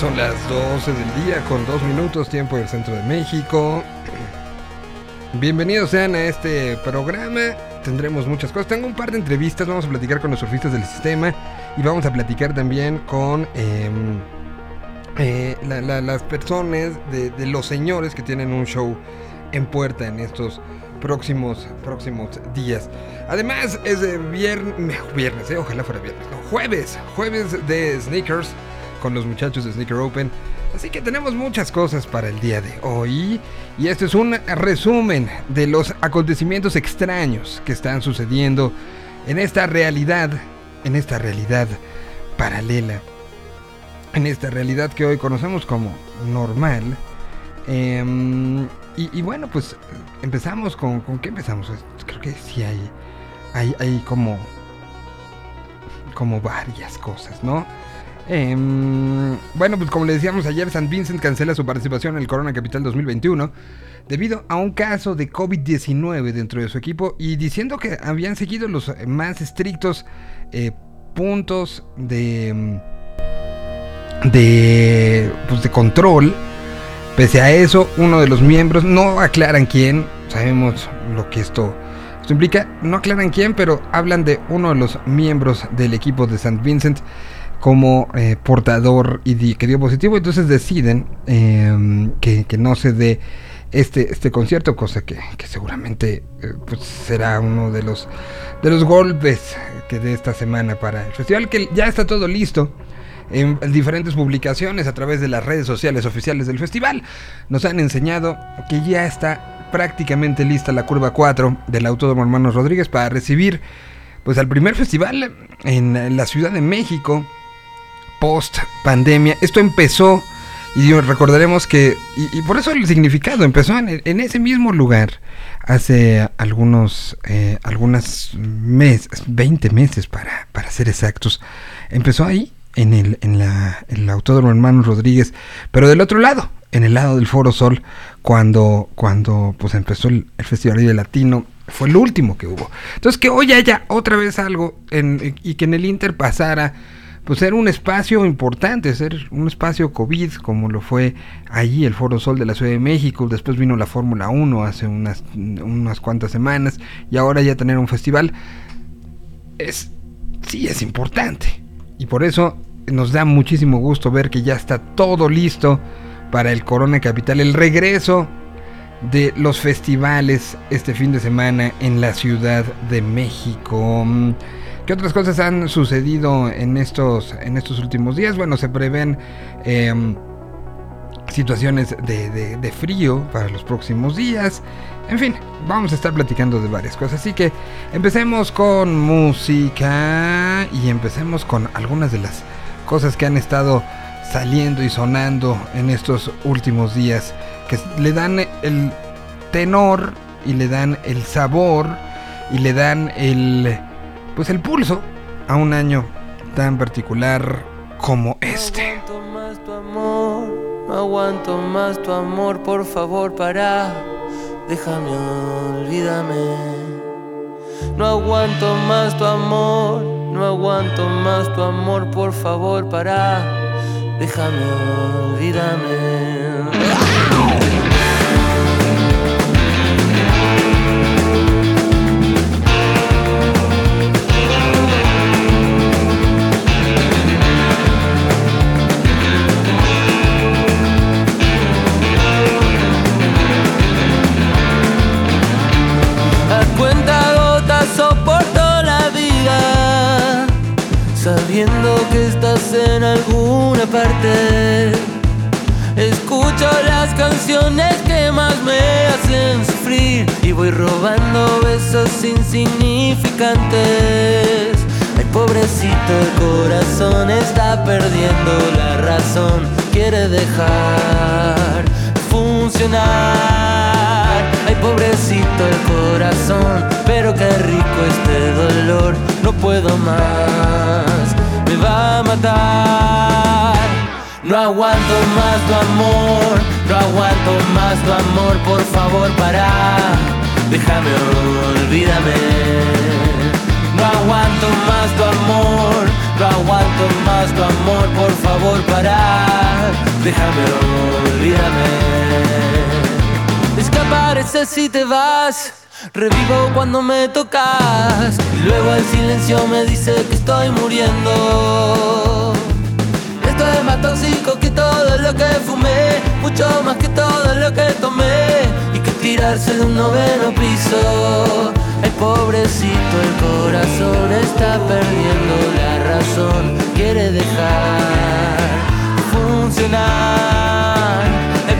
Son las 12 del día con dos minutos tiempo del centro de México. Bienvenidos sean a este programa. Tendremos muchas cosas. Tengo un par de entrevistas. Vamos a platicar con los surfistas del sistema. Y vamos a platicar también con em, eh, la- la- las personas de, los señores que tienen un show en puerta en estos próximos, próximos días. Además, es de viernes, viernes, eh, ojalá fuera viernes, jueves, jueves de sneakers con los muchachos de Sneaker Open. Así que tenemos muchas cosas para el día de hoy. Y este es un resumen de los acontecimientos extraños que están sucediendo en esta realidad, en esta realidad paralela, en esta realidad que hoy conocemos como normal. Em, y, bueno, pues empezamos con, ¿con qué empezamos? Creo que sí hay, hay, hay como, como varias cosas, ¿no? Em, bueno, pues como le decíamos ayer, San Vincent cancela su participación en el Corona Capital 2021 debido a un caso de COVID-19 dentro de su equipo y diciendo que habían seguido los más estrictos eh, puntos de, de, pues de control. Pese a eso, uno de los miembros, no aclaran quién, sabemos lo que esto, esto implica, no aclaran quién, pero hablan de uno de los miembros del equipo de St. Vincent como eh, portador y que dio positivo, entonces deciden eh, que, que no se dé este, este concierto, cosa que, que seguramente eh, pues será uno de los, de los golpes que de esta semana para el festival, que ya está todo listo en diferentes publicaciones a través de las redes sociales oficiales del festival. Nos han enseñado que ya está prácticamente lista la curva 4 del Autódromo Hermanos Rodríguez para recibir pues al primer festival en la Ciudad de México post pandemia. Esto empezó y recordaremos que y, por eso el significado empezó en, ese mismo lugar hace algunos eh, meses, 20 meses para, para ser exactos. Empezó ahí en el, en la, en Autódromo Hermanos Rodríguez, pero del otro lado, en el lado del Foro Sol, cuando, cuando pues empezó el, Festival Vive Latino, fue el último que hubo. Entonces que hoy haya otra vez algo en, y que en el Inter pasara, pues ser un espacio importante, ser un espacio COVID, como lo fue allí el Foro Sol de la Ciudad de México, después vino la Fórmula 1 hace unas, unas cuantas semanas, y ahora ya tener un festival, es, sí es importante. Y por eso nos da muchísimo gusto ver que ya está todo listo para el Corona Capital, el regreso de los festivales este fin de semana en la Ciudad de México. ¿Qué otras cosas han sucedido en estos, en estos últimos días? Bueno, se prevén em, situaciones de frío para los próximos días. En fin, vamos a estar platicando de varias cosas. Así que empecemos con música y empecemos con algunas de las cosas que han estado saliendo y sonando en estos últimos días. Que le dan el tenor y le dan el sabor y le dan el pues el pulso a un año tan particular como este. No aguanto más tu amor, no aguanto más tu amor, por favor para, déjame, olvídame. No aguanto más tu amor, no aguanto más tu amor, por favor para, déjame, olvídame. Cuenta gotas soporto la vida, sabiendo que estás en alguna parte. Escucho las canciones que más me hacen sufrir y voy robando besos insignificantes. Ay, pobrecito, el corazón está perdiendo la razón, quiere dejar de funcionar. Pobrecito el corazón, pero qué rico este dolor, no puedo más, me va a matar. No aguanto más tu amor, no aguanto más tu amor, por favor para, déjame, olvídame. No aguanto más tu amor, no aguanto más tu amor, por favor, para. Déjame, olvídame. Desapareces si te vas. Revivo cuando me tocas. Y luego el silencio me dice que estoy muriendo. Esto es más tóxico que todo lo que fumé. Mucho más que todo lo que tomé. Y que tirarse de un noveno piso. El pobrecito, el corazón está perdiendo la razón. Quiere dejar funcionar.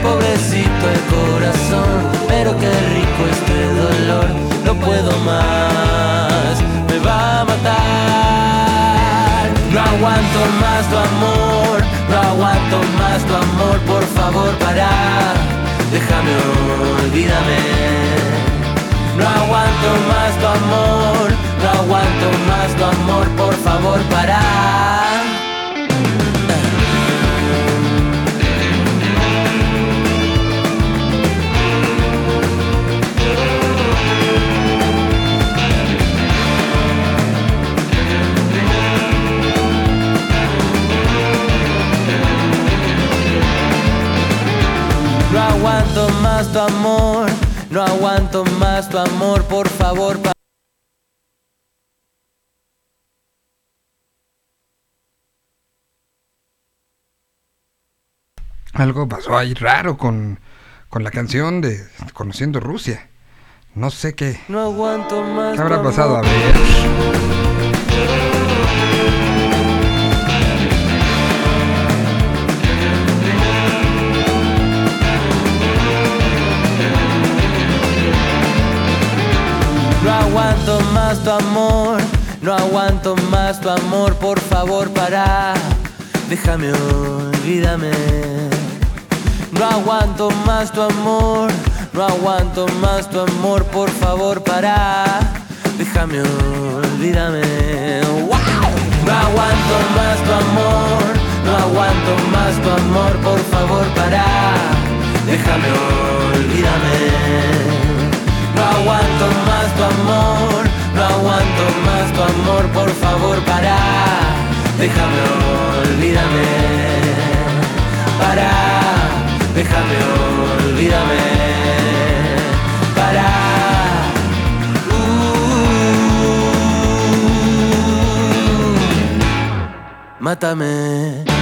Pobrecito, el corazón. Pero qué rico este dolor. No puedo más. Me va a matar. No aguanto más tu amor. No aguanto más tu amor. Por favor, para. Déjame, olvídame. No aguanto más tu amor, no aguanto más tu amor, por favor para. Tu amor no aguanto más tu amor, por favor. Algo pasó ahí raro con, con la canción de Conociendo Rusia. No sé qué. No aguanto más. ¿Qué habrá pasado? A ver. No aguanto más tu amor, no aguanto más tu amor, por favor para, déjame, olvídame. No aguanto más tu amor, no aguanto más tu amor, por favor para, déjame, olvídame. No aguanto más tu amor, no aguanto más tu amor, por favor para, déjame, olvídame. No aguanto más tu amor, no aguanto más tu amor, por favor para, déjame, olvídame, para, déjame, olvídame, para. Uh, mátame.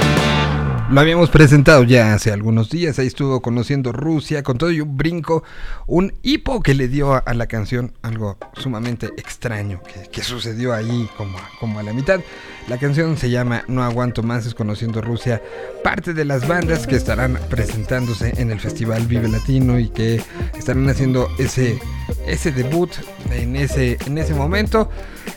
Lo habíamos presentado ya hace algunos días, ahí estuvo conociendo Rusia, con todo y un brinco, un hipo que le dio a, la canción, algo sumamente extraño que, sucedió ahí como, como a la mitad. La canción se llama No aguanto más, es conociendo Rusia, parte de las bandas que estarán presentándose en el Festival Vive Latino y que estarán haciendo ese, ese debut en ese, en ese momento,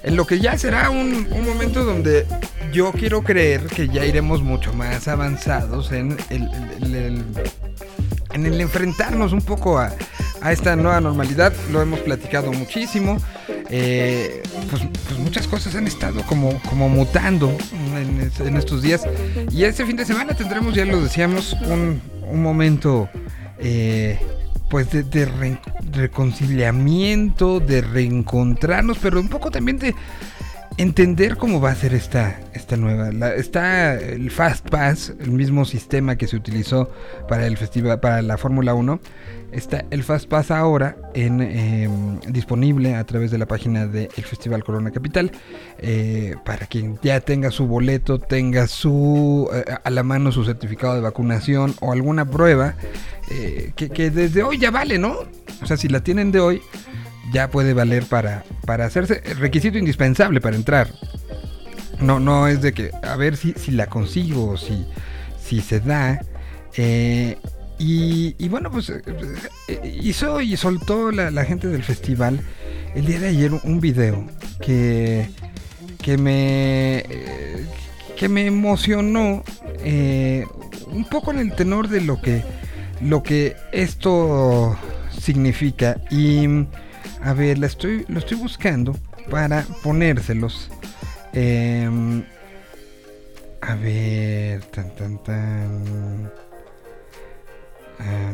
en lo que ya será un, un momento donde yo quiero creer que ya iremos mucho más avanzados en el, en el enfrentarnos un poco a, esta nueva normalidad. Lo hemos platicado muchísimo. Eh, pues, pues, muchas cosas han estado como, como mutando en, estos días. Y este fin de semana tendremos, ya lo decíamos, un, momento eh, pues de, reconciliamiento, de reencontrarnos, pero un poco también de entender cómo va a ser esta, esta nueva. está el Fast Pass, el mismo sistema que se utilizó para el festival, para la Fórmula 1. Está el Fast Pass ahora en, em, disponible a través de la página del Festival Corona Capital. Eh, para quien ya tenga su boleto, tenga su eh, a la mano su certificado de vacunación o alguna prueba eh, que, que desde hoy ya vale, ¿no? O sea, si la tienen de hoy, ya puede valer para, para hacerse requisito indispensable para entrar. No, no es de que a ver si, si la consigo, si, si se da. Eh, y, bueno, pues eh, hizo y soltó la, gente del festival el día de ayer un video que, que me eh, que me emocionó un poco en el tenor de lo que lo que esto significa y a ver, la estoy, lo estoy buscando para ponérselos. Em, a ver, tan tan tan. Ah,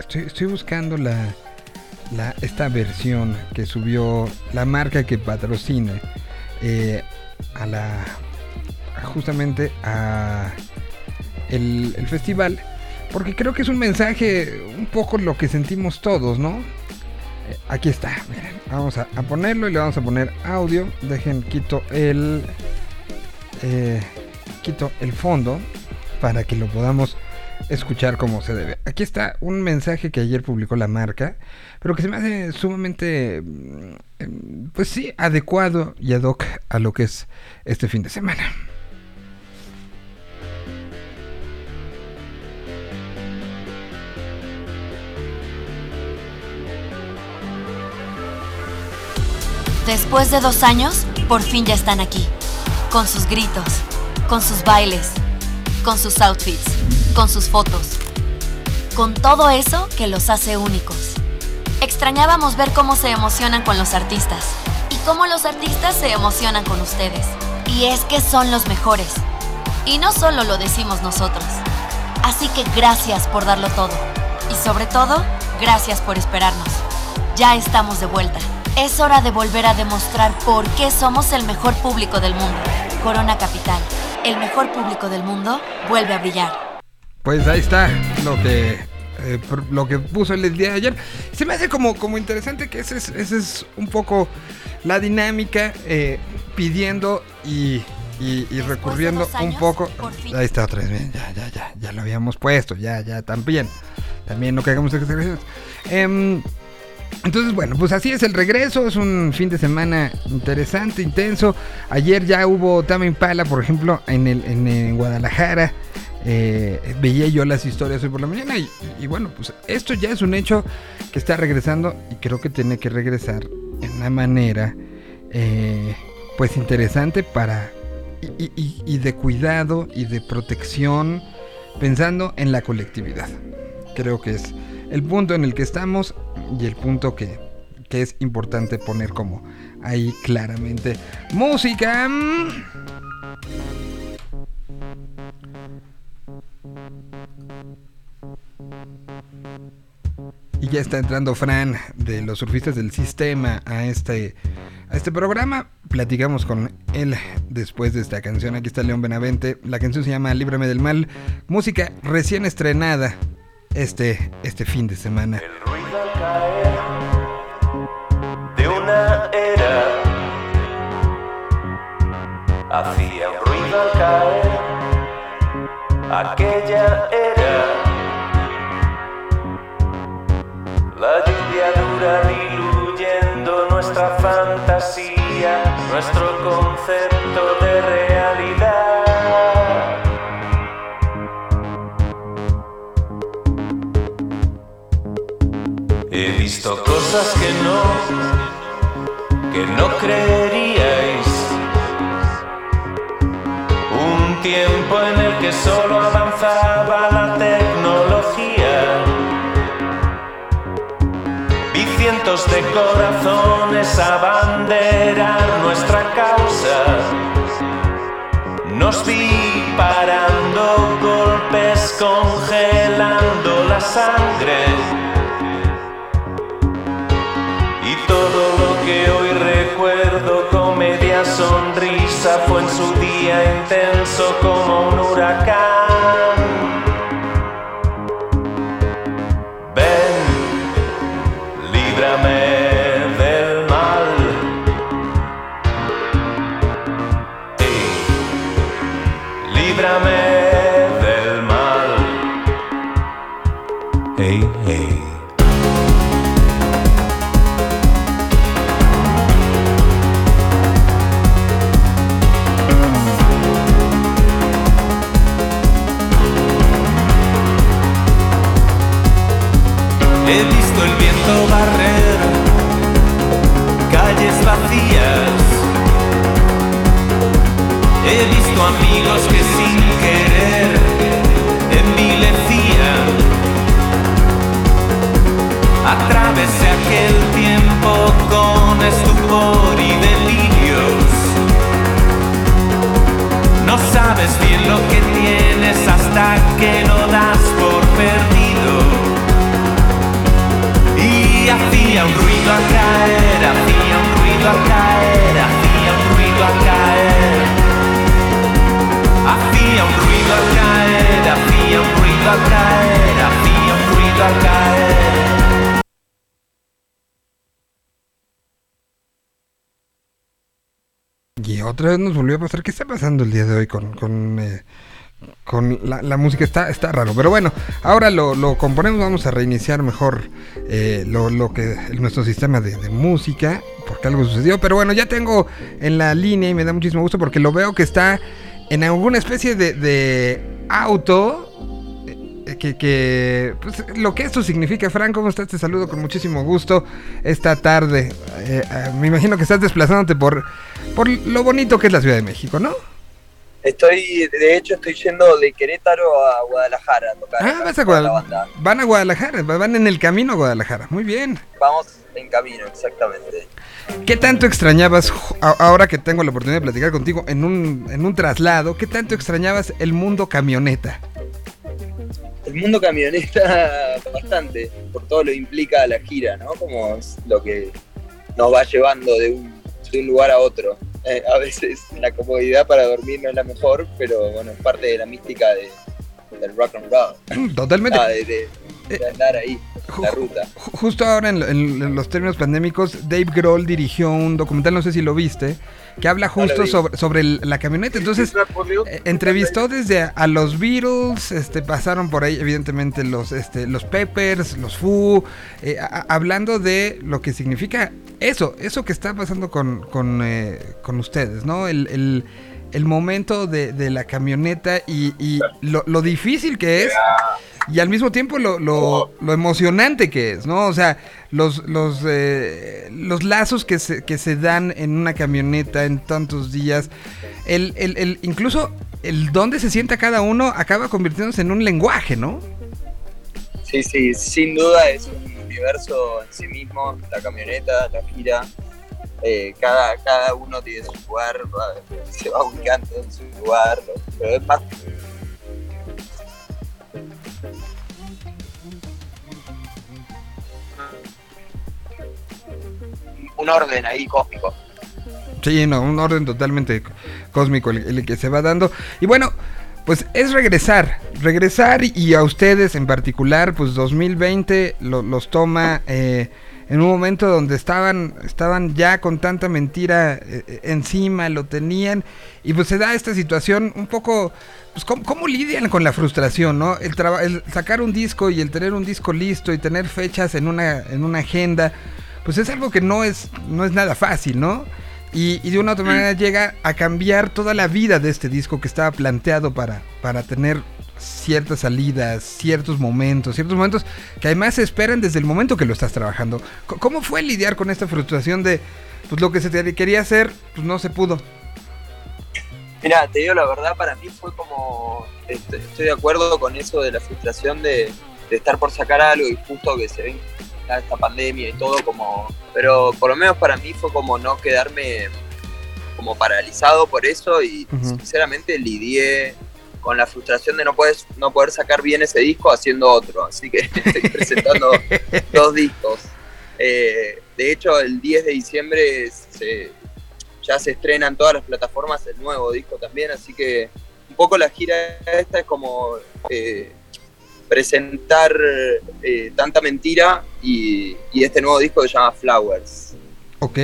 estoy, estoy buscando la, la, esta versión que subió la marca que patrocina eh, a, la, justamente a el, festival, porque creo que es un mensaje un poco lo que sentimos todos, ¿no? Eh, aquí está, miren, vamos a, ponerlo y le vamos a poner audio. Dejen, quito el, eh, quito el fondo para que lo podamos escuchar como se debe. Aquí está un mensaje que ayer publicó la marca, pero que se me hace sumamente, mm, pues sí, adecuado y ad hoc a lo que es este fin de semana. Después de dos años, por fin ya están aquí. Con sus gritos, con sus bailes, con sus outfits, con sus fotos. Con todo eso que los hace únicos. Extrañábamos ver cómo se emocionan con los artistas y cómo los artistas se emocionan con ustedes. Y es que son los mejores. Y no solo lo decimos nosotros. Así que gracias por darlo todo. Y sobre todo, gracias por esperarnos. Ya estamos de vuelta. Es hora de volver a demostrar por qué somos el mejor público del mundo. Corona Capital, el mejor público del mundo, vuelve a brillar. Pues ahí está lo que eh, lo que puso el día de ayer. Se me hace como, como interesante que ese es, ese es un poco la dinámica eh, pidiendo y, recurriendo un poco. Ahí está otra vez, ya, ya, ya, ya lo habíamos puesto, ya, ya, también. También no caigamos en eh, entonces, bueno, pues así es el regreso. Es un fin de semana interesante, intenso. Ayer ya hubo Tame Impala, por ejemplo, en, el, en, Guadalajara. Eh, veía yo las historias hoy por la mañana y, bueno, pues esto ya es un hecho que está regresando y creo que tiene que regresar en una manera eh, pues interesante para y, y de cuidado y de protección pensando en la colectividad. Creo que es el punto en el que estamos y el punto que, es importante poner como ahí claramente. Música. Y ya está entrando Fran de los surfistas del sistema a este, a este programa. Platicamos con él después de esta canción. Aquí está León Benavente. La canción se llama Líbrame del Mal. Música recién estrenada este, este fin de semana. El ruido hacía un ruido al caer aquella era. La lluvia dura diluyendo nuestra fantasía, nuestro concepto de realidad. He visto cosas que no, que no creeríais. Tiempo en el que solo avanzaba la tecnología. Vi cientos de corazones abanderar nuestra causa. Nos vi parando golpes, congelando la sangre Todo sonrisa fue en su día intenso como un huracán. Ven, líbrame visto amigos que sin querer envilecían. Atravesé aquel tiempo con estupor y delirios. No sabes bien lo que tienes hasta que lo das por perdido hacía un ruido a caer, hacía un ruido a caer, hacía un ruido a caer. Y otra vez nos volvió a pasar. ¿Qué está pasando el día de hoy con, con, eh, con la, la, música? Está, está raro. Pero bueno, ahora lo, lo componemos. Vamos a reiniciar mejor eh, lo, lo, que nuestro sistema de, música. Porque algo sucedió. Pero bueno, ya tengo en la línea y me da muchísimo gusto porque lo veo que está en alguna especie de, de auto. eh, Que, que pues, lo que esto significa, Frank, ¿cómo estás? Te saludo con muchísimo gusto esta tarde. Eh, eh, me imagino que estás desplazándote por, por lo bonito que es la Ciudad de México, ¿no? Estoy, de hecho, estoy yendo de Querétaro a Guadalajara a tocar. Ah, vas a Guadalajara. Van a Guadalajara, van en el camino a Guadalajara. Muy bien. Vamos en camino, exactamente. ¿Qué tanto extrañabas, ahora que tengo la oportunidad de platicar contigo en un, en un traslado, qué tanto extrañabas el mundo camioneta? El mundo camioneta bastante, por todo lo que implica la gira, ¿no? Como es lo que nos va llevando de un, de un lugar a otro. Eh, a veces la comodidad para dormir no es la mejor, pero bueno, es parte de la mística de, del rock and roll. Totalmente. Ah, de, de- de andar ahí, la ruta. ju- Justo ahora en, en- en los términos pandémicos, Dave Grohl dirigió un documental, no sé si lo viste, que habla justo sobre, sobre el- la camioneta. Entonces, eh, entrevistó desde a, a los Beatles, este, pasaron por ahí evidentemente los, este, los Peppers, los Foo, eh, a- hablando de lo que significa eso, eso que está pasando con, con, eh, con ustedes, ¿no? El, el- el momento de, de la camioneta y, y lo, lo difícil que es y al mismo tiempo lo, lo, lo emocionante que es, ¿no? O sea, los, los, eh, los lazos que se, que se dan en una camioneta en tantos días, el, el, el- incluso el dónde se sienta cada uno acaba convirtiéndose en un lenguaje, ¿no? Sí, sí, sin duda es un universo en sí mismo, la camioneta, la gira. Eh, cada, cada uno tiene su lugar, se va ubicando en su lugar, pero es más un orden ahí cósmico. Sí, no, un orden totalmente cósmico el, que se va dando. Y bueno, pues es regresar, regresar y, a ustedes en particular, pues 2020 lo- los toma eh, en un momento donde estaban, estaban ya con tanta mentira eh, eh, encima, lo tenían, y pues se da esta situación un poco, pues ¿cómo, cómo lidian con la frustración, no? El, el sacar un disco y el tener un disco listo y tener fechas en una, en una agenda, pues es algo que no es, no es nada fácil, ¿no? Y, y de una u otra manera llega a cambiar toda la vida de este disco que estaba planteado para, para tener ciertas salidas, ciertos momentos, ciertos momentos que además se esperan desde el momento que lo estás trabajando. ¿Cómo fue lidiar con esta frustración de pues lo que se te quería hacer, pues no se pudo? Mira, te digo la verdad, para mí fue como. est- Estoy de acuerdo con eso de la frustración de, de estar por sacar algo y justo que se ven esta pandemia y todo, como. Pero por lo menos para mí fue como no quedarme como paralizado por eso y Ujú. sinceramente lidié con la frustración de no poder, no poder sacar bien ese disco haciendo otro. Así que estoy presentando dos discos. Eh, de hecho, el 10 de diciembre se, ya se estrena en todas las plataformas el nuevo disco también, así que un poco la gira esta es como eh, presentar eh, tanta mentira y, y este nuevo disco que se llama Flowers. Ok,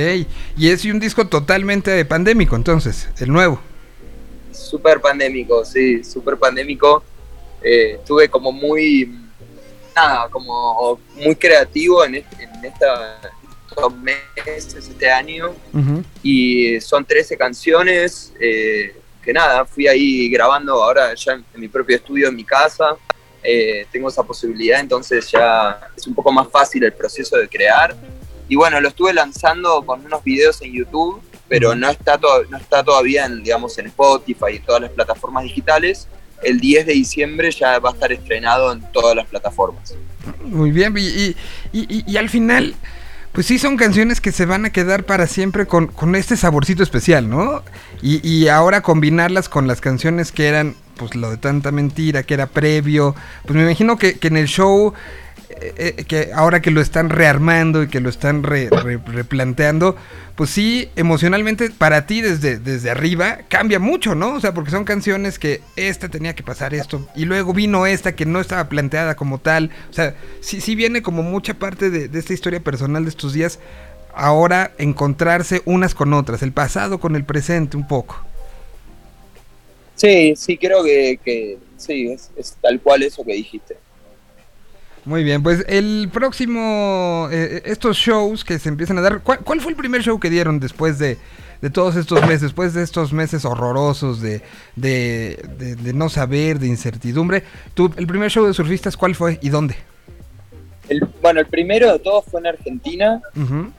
y es un disco totalmente pandémico entonces, el nuevo. Súper pandémico, sí, súper pandémico. Eh, estuve como muy, nada, como muy creativo en, este- en esta, estos meses, este año. Y son 13 canciones eh, que nada, fui ahí grabando ahora ya en, en mi propio estudio en mi casa, eh, tengo esa posibilidad, entonces ya es un poco más fácil el proceso de crear. Y bueno, lo estuve lanzando con unos videos en YouTube, pero no está, to- no está todavía en, digamos, en Spotify y todas las plataformas digitales. El 10 de diciembre ya va a estar estrenado en todas las plataformas. Muy bien, y, y- y- y al final, pues sí son canciones que se van a quedar para siempre con, con este saborcito especial, ¿no? Y, y ahora combinarlas con las canciones que eran, pues lo de tanta mentira, que era previo, pues me imagino que, que en el show, eh, eh, que ahora que lo están rearmando y que lo están re- re- replanteando, pues sí, emocionalmente para ti desde, desde arriba cambia mucho, ¿no? O sea, porque son canciones que esta tenía que pasar esto y luego vino esta que no estaba planteada como tal. O sea, sí, sí viene como mucha parte de, de esta historia personal de estos días ahora encontrarse unas con otras, el pasado con el presente un poco. Sí, sí, creo que, que sí, es tal cual eso que dijiste. Muy bien, pues el próximo, eh, estos shows que se empiezan a dar, ¿cuál, cuál fue el primer show que dieron después de, de todos estos meses, después de estos meses horrorosos de, de, de- de no saber, de incertidumbre? ¿Tú, ¿El primer show de surfistas cuál fue y dónde? El, bueno, el primero de todos fue en Argentina.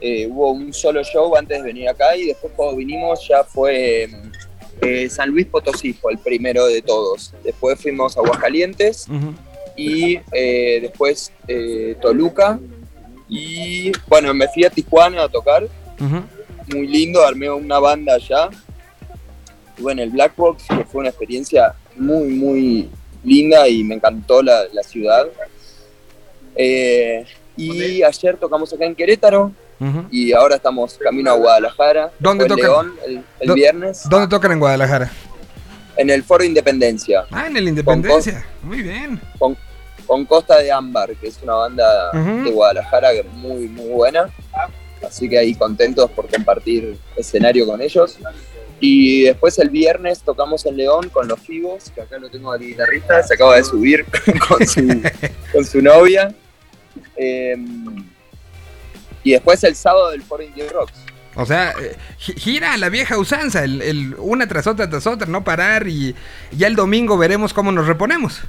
Eh, hubo un solo show antes de venir acá y después cuando vinimos ya fue eh, San Luis Potosí, fue el primero de todos. Después fuimos a Aguascalientes. Y eh, después eh, Toluca. Y bueno, me fui a Tijuana a tocar, muy lindo, armé una banda allá. Estuve en el Black Box, que fue una experiencia muy, muy linda y me encantó la, la ciudad. Eh, y ayer tocamos acá en Querétaro, y ahora estamos camino a Guadalajara. ¿Dónde tocan? León el, el ¿Dó- viernes ¿Dónde tocan en Guadalajara? en el Foro Independencia Ah, en el Independencia. Muy bien. con, con Costa de Ámbar, que es una banda de Guadalajara que es muy muy buena. Así que ahí contentos por compartir escenario con ellos. Y después el viernes tocamos en León con los Fibos, que acá lo tengo al guitarrista, se acaba de subir con su, con su novia. Eh, y después el sábado del Foro Indie Rocks. O sea, eh, gi- gira a la vieja usanza, el, el una tras otra tras otra, no parar y ya el domingo veremos cómo nos reponemos.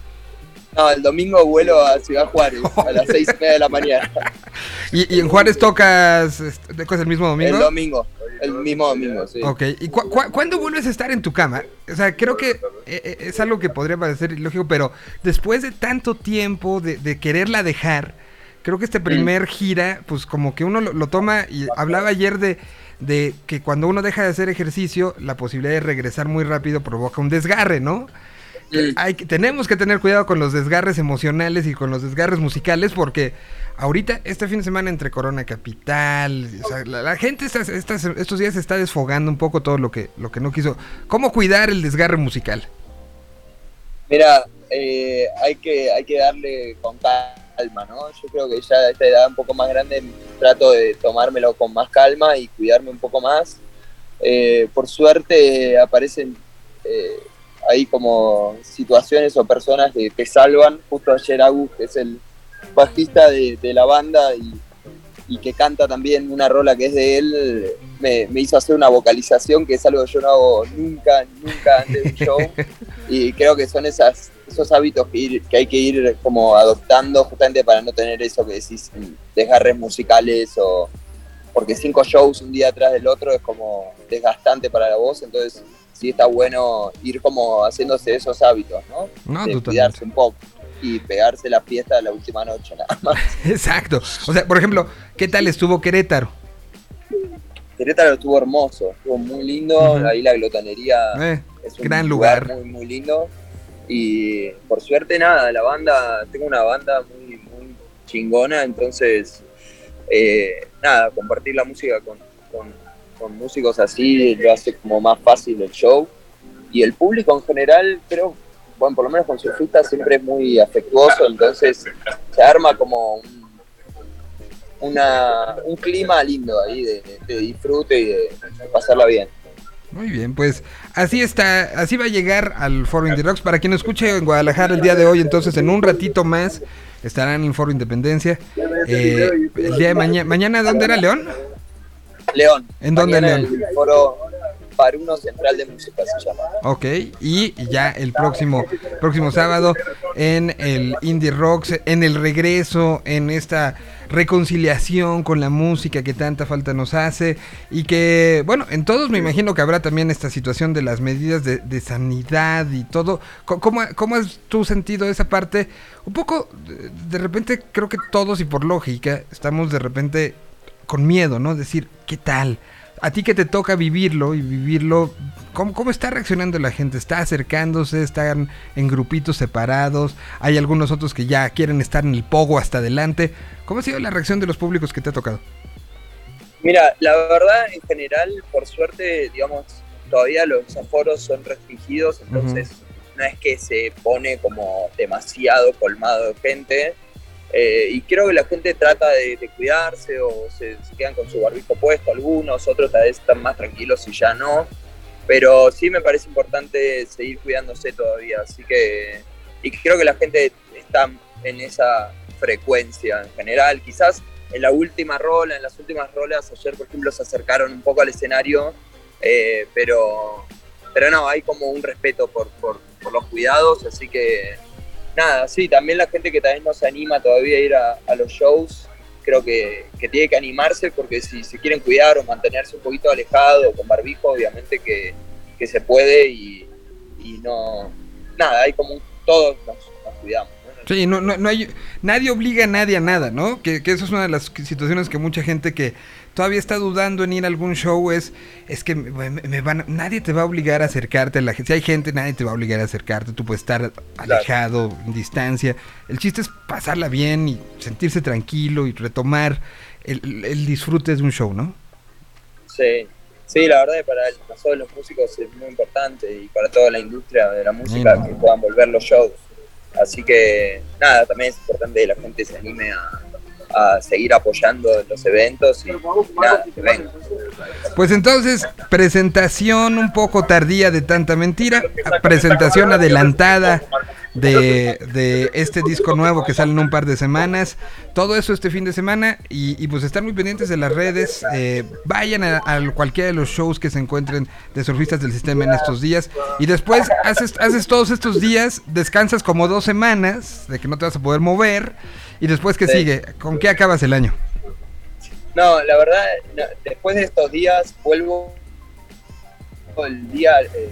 No, el domingo vuelo a Ciudad Juárez a las seis y media de la mañana. ¿Y, y en Juárez tocas, este, tocas el mismo domingo? El domingo, el mismo domingo, sí. Ok, ¿y cu- cu- cuándo vuelves a estar en tu cama? O sea, creo que eh, eh, es algo que podría parecer ilógico, pero después de tanto tiempo de, de quererla dejar, creo que este primer gira, pues como que uno lo, lo toma y hablaba ayer de, de que cuando uno deja de hacer ejercicio, la posibilidad de regresar muy rápido provoca un desgarre, ¿no? Hay que- tenemos que tener cuidado con los desgarres emocionales y con los desgarres musicales porque ahorita, este fin de semana entre Corona Capital, o sea, la, la gente estas- estas- estos días se está desfogando un poco todo lo que, lo que no quiso. ¿Cómo cuidar el desgarre musical? Mira, eh, hay, que, hay que darle con calma, ¿no? Yo creo que ya a esta edad un poco más grande trato de tomármelo con más calma y cuidarme un poco más. Eh, por suerte aparecen eh, ahí como situaciones o personas que te salvan. Justo ayer Agus, que es el bajista de, la banda y, que canta también una rola que es de él, me, hizo hacer una vocalización que es algo que yo no hago nunca, nunca antes de un show. Y creo que son esos hábitos que, ir- que hay que ir como adoptando justamente para no tener eso que decís, desgarres musicales o porque cinco shows un día atrás del otro es como desgastante para la voz, entonces sí está bueno ir como haciéndose esos hábitos, ¿no? No, de cuidarse un poco y pegarse la fiesta de la última noche nada más. Exacto. O sea, por ejemplo, ¿qué tal estuvo Querétaro? Querétaro estuvo hermoso, estuvo muy lindo, ahí la glotonería Eh, es un gran lugar, lugar. muy muy lindo y por suerte nada la banda tengo una banda muy muy chingona entonces eh, nada compartir la música con, con- músicos así lo hace como más fácil el show y el público en general creo bueno por lo menos con surfistas siempre es muy afectuoso entonces se arma como un, una, un clima lindo ahí de, disfrute y de pasarla bien Muy bien, pues así está, así va a llegar al Foro Indie. Para quien escuche en Guadalajara el día de hoy, entonces en un ratito más estarán en Foro Independencia. Eh, el día de mañana, mañana ¿dónde era León? León. ¿En dónde, Mañana León? El foro Paruno Central de Música se llama. Ok, y ya el próximo, próximo sábado en el Indie Rocks, en el regreso, en esta reconciliación con la música que tanta falta nos hace y que, bueno, en todos me imagino que habrá también esta situación de las medidas de, de sanidad y todo. ¿Cómo, ¿Cómo has tú sentido esa parte? Un poco, de repente creo que todos y por lógica estamos de repente con miedo, ¿no? Decir, ¿qué tal? A ti que te toca vivirlo y vivirlo, ¿cómo, ¿cómo está reaccionando la gente? ¿Está acercándose? ¿Están en grupitos separados? ¿Hay algunos otros que ya quieren estar en el pogo hasta adelante? ¿Cómo ha sido la reacción de los públicos que te ha tocado? Mira, la verdad, en general, por suerte, digamos, todavía los aforos son restringidos, entonces no es que se pone como demasiado colmado de gente. Eh, y creo que la gente trata de, cuidarse o se, quedan con su barbijo puesto, algunos, otros tal vez están más tranquilos y ya no. Pero sí me parece importante seguir cuidándose todavía. Así que, y creo que la gente está en esa frecuencia en general. Quizás en la última rola, en las últimas rolas, ayer por ejemplo se acercaron un poco al escenario, eh, pero, pero no, hay como un respeto por, por, los cuidados, así que nada, sí, también la gente que también no se anima todavía a ir a, los shows, creo que, que, tiene que animarse porque si se quieren cuidar o mantenerse un poquito alejado con barbijo, obviamente que, que se puede y, y, no, nada, hay como todos nos cuidamos. Sí, no, no, no hay, nadie obliga a nadie a nada, ¿no? Que, que eso es una de las situaciones que mucha gente que todavía está dudando en ir a algún show es, es que me, van, nadie te va a obligar a acercarte a la gente. Si hay gente, nadie te va a obligar a acercarte. Tú puedes estar alejado, en distancia. El chiste es pasarla bien y sentirse tranquilo y retomar el, el disfrute de un show, ¿no? Sí, sí, la verdad que para nosotros los músicos es muy importante y para toda la industria de la música que puedan volver los shows. Así que nada, también es importante que la gente se anime a, seguir apoyando los eventos y nada, venga. Pues entonces, presentación un poco tardía de tanta mentira, presentación adelantada de, de, este disco nuevo que sale en un par de semanas. Todo eso este fin de semana y, pues están muy pendientes de las redes. Eh, vayan a, cualquiera de los shows que se encuentren de surfistas del sistema en estos días. Y después haces, haces todos estos días, descansas como dos semanas de que no te vas a poder mover. Y después, ¿qué sigue? ¿Con qué acabas el año? No, la verdad, después de estos días vuelvo el día, eh,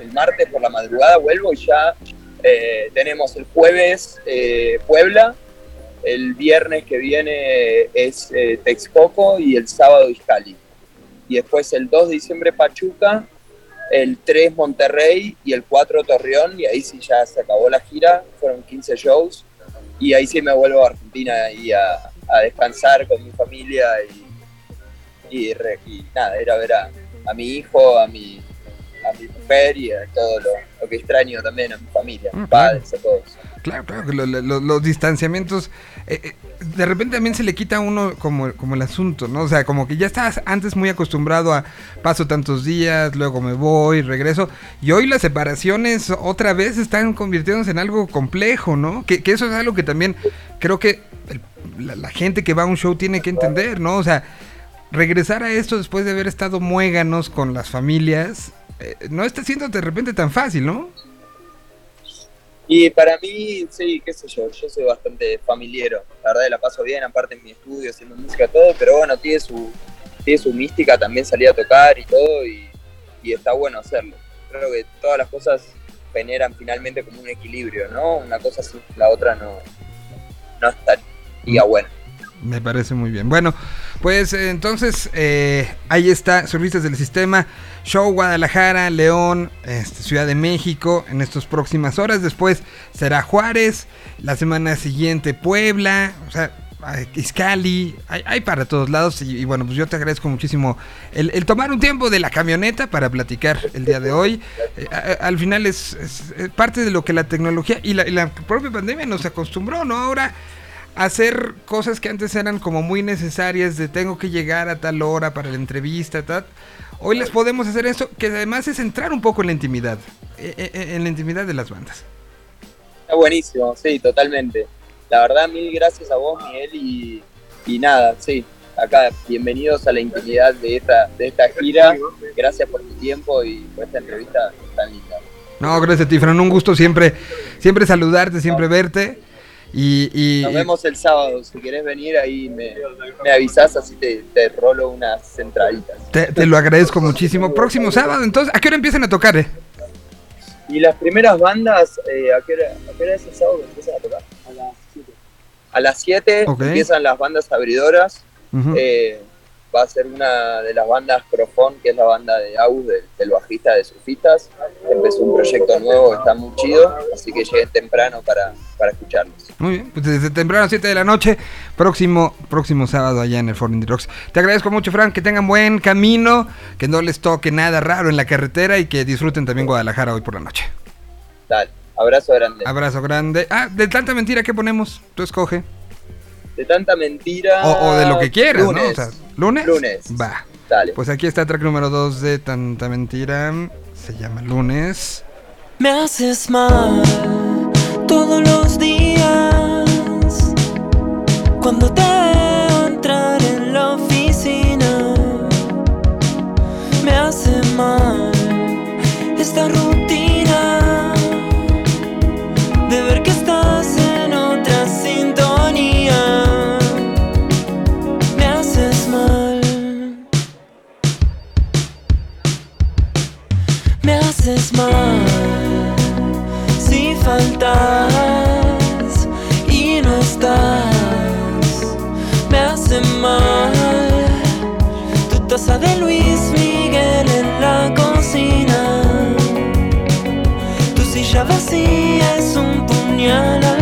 el martes por la madrugada vuelvo y ya eh, tenemos el jueves eh, Puebla, el viernes que viene es Texcoco y el sábado Iscali. Y después el 2 de diciembre Pachuca, el 3 Monterrey y el 4 Torreón. Y ahí sí ya se acabó la gira, fueron 15 shows. Y ahí sí me vuelvo a Argentina y a, descansar con mi familia y, y, nada, ir a ver a, a mi hijo, a mi, a mi mujer y a todo lo, que extraño también a mi familia, a mis padres, a todos. Claro, claro, que los distanciamientos, eh, eh, de repente también se le quita a uno como, como el asunto, ¿no? O sea, como que ya estás antes muy acostumbrado a paso tantos días, luego me voy, regreso, y hoy las separaciones otra vez están convirtiéndose en algo complejo, ¿no? Que, eso es algo que también creo que la, gente que va a un show tiene que entender, ¿no? O sea, regresar a esto después de haber estado muéganos con las familias eh, no está siendo de repente tan fácil, ¿no? Y para mí, sí, qué sé yo, yo soy bastante familiero. La verdad la paso bien, aparte en mi estudio, haciendo música, todo, pero bueno, tiene su, tiene su mística también salir a tocar y todo, y, está bueno hacerlo. Creo que todas las cosas generan finalmente como un equilibrio, ¿no? Una cosa sin la otra no, no estaría mm. bueno. Me parece muy bien. Bueno, pues eh, entonces eh, ahí está, servicios del sistema, show Guadalajara, León, este, Ciudad de México en estas próximas horas. Después será Juárez, la semana siguiente Puebla, o sea, Iscali, hay, para todos lados. Y, bueno, pues yo te agradezco muchísimo el, tomar un tiempo de la camioneta para platicar el día de hoy. Eh, al final es, parte de lo que la tecnología y la, y la propia pandemia nos acostumbró, ¿no? Ahora hacer cosas que antes eran como muy necesarias de tengo que llegar a tal hora para la entrevista, tal. Hoy les podemos hacer eso, que además es entrar un poco en la intimidad, eh, eh, eh, en la intimidad de las bandas. Está buenísimo, sí, totalmente. La verdad, mil gracias a vos, Miguel, y, y nada, sí, acá bienvenidos a la intimidad de esta, de esta gira. Gracias por tu tiempo y por esta entrevista tan linda. No, gracias a ti, Fran. Un gusto siempre, siempre saludarte, siempre verte. Y, Nos vemos el sábado, si quieres venir ahí me, me avisas, así te, te, rolo unas centraditas. Te, lo agradezco muchísimo. Próximo sábado, entonces, ¿a qué hora empiezan a tocar? Eh? Y las primeras bandas, eh, ¿a, qué hora, ¿a, qué hora, es el sábado que empiezan a tocar? A las 7. A las 7 empiezan las bandas abridoras va a ser una de las bandas Crofón, que es la banda de Aus, del bajista de Surfistas. Empezó un proyecto nuevo que está muy chido, así que lleguen temprano para, para escucharlos. Muy bien, pues desde temprano a 7 de la noche, próximo, próximo sábado allá en el Ford Rocks. Te agradezco mucho, Frank, que tengan buen camino, que no les toque nada raro en la carretera y que disfruten también Guadalajara hoy por la noche. Dale, abrazo grande. Abrazo grande. Ah, de tanta mentira, ¿qué ponemos? Tú escoge. de tanta mentira. O, o de lo que quieras, ¿no? O lunes. sea, ¿lunes? Lunes. Va. Dale. Pues aquí está track número 2 de Tanta Mentira. Se llama Lunes. Me haces mal todos los días cuando te veo entrar en la oficina. Me hace mal esta rutina de ver que estás en otra sintonía. Me haces mal. Me haces mal faltas y no estás. Me hace mal tu taza de Luis Miguel en la cocina. Tu silla vacía es un puñal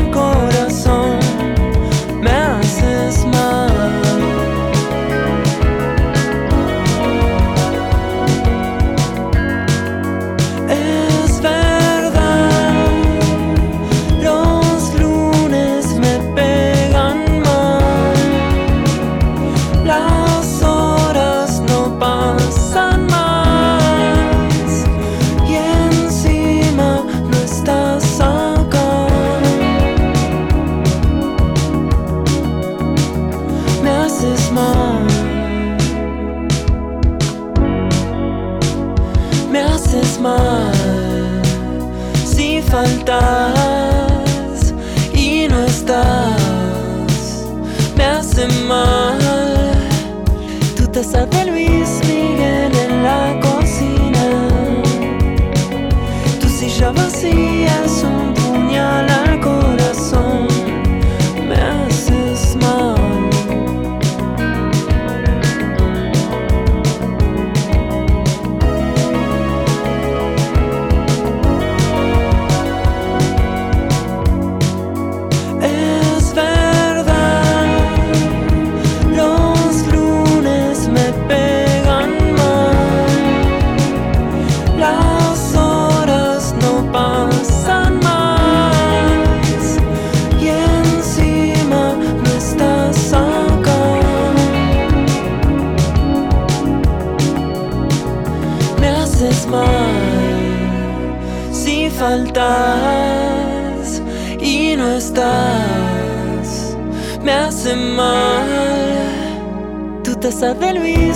mal tu taza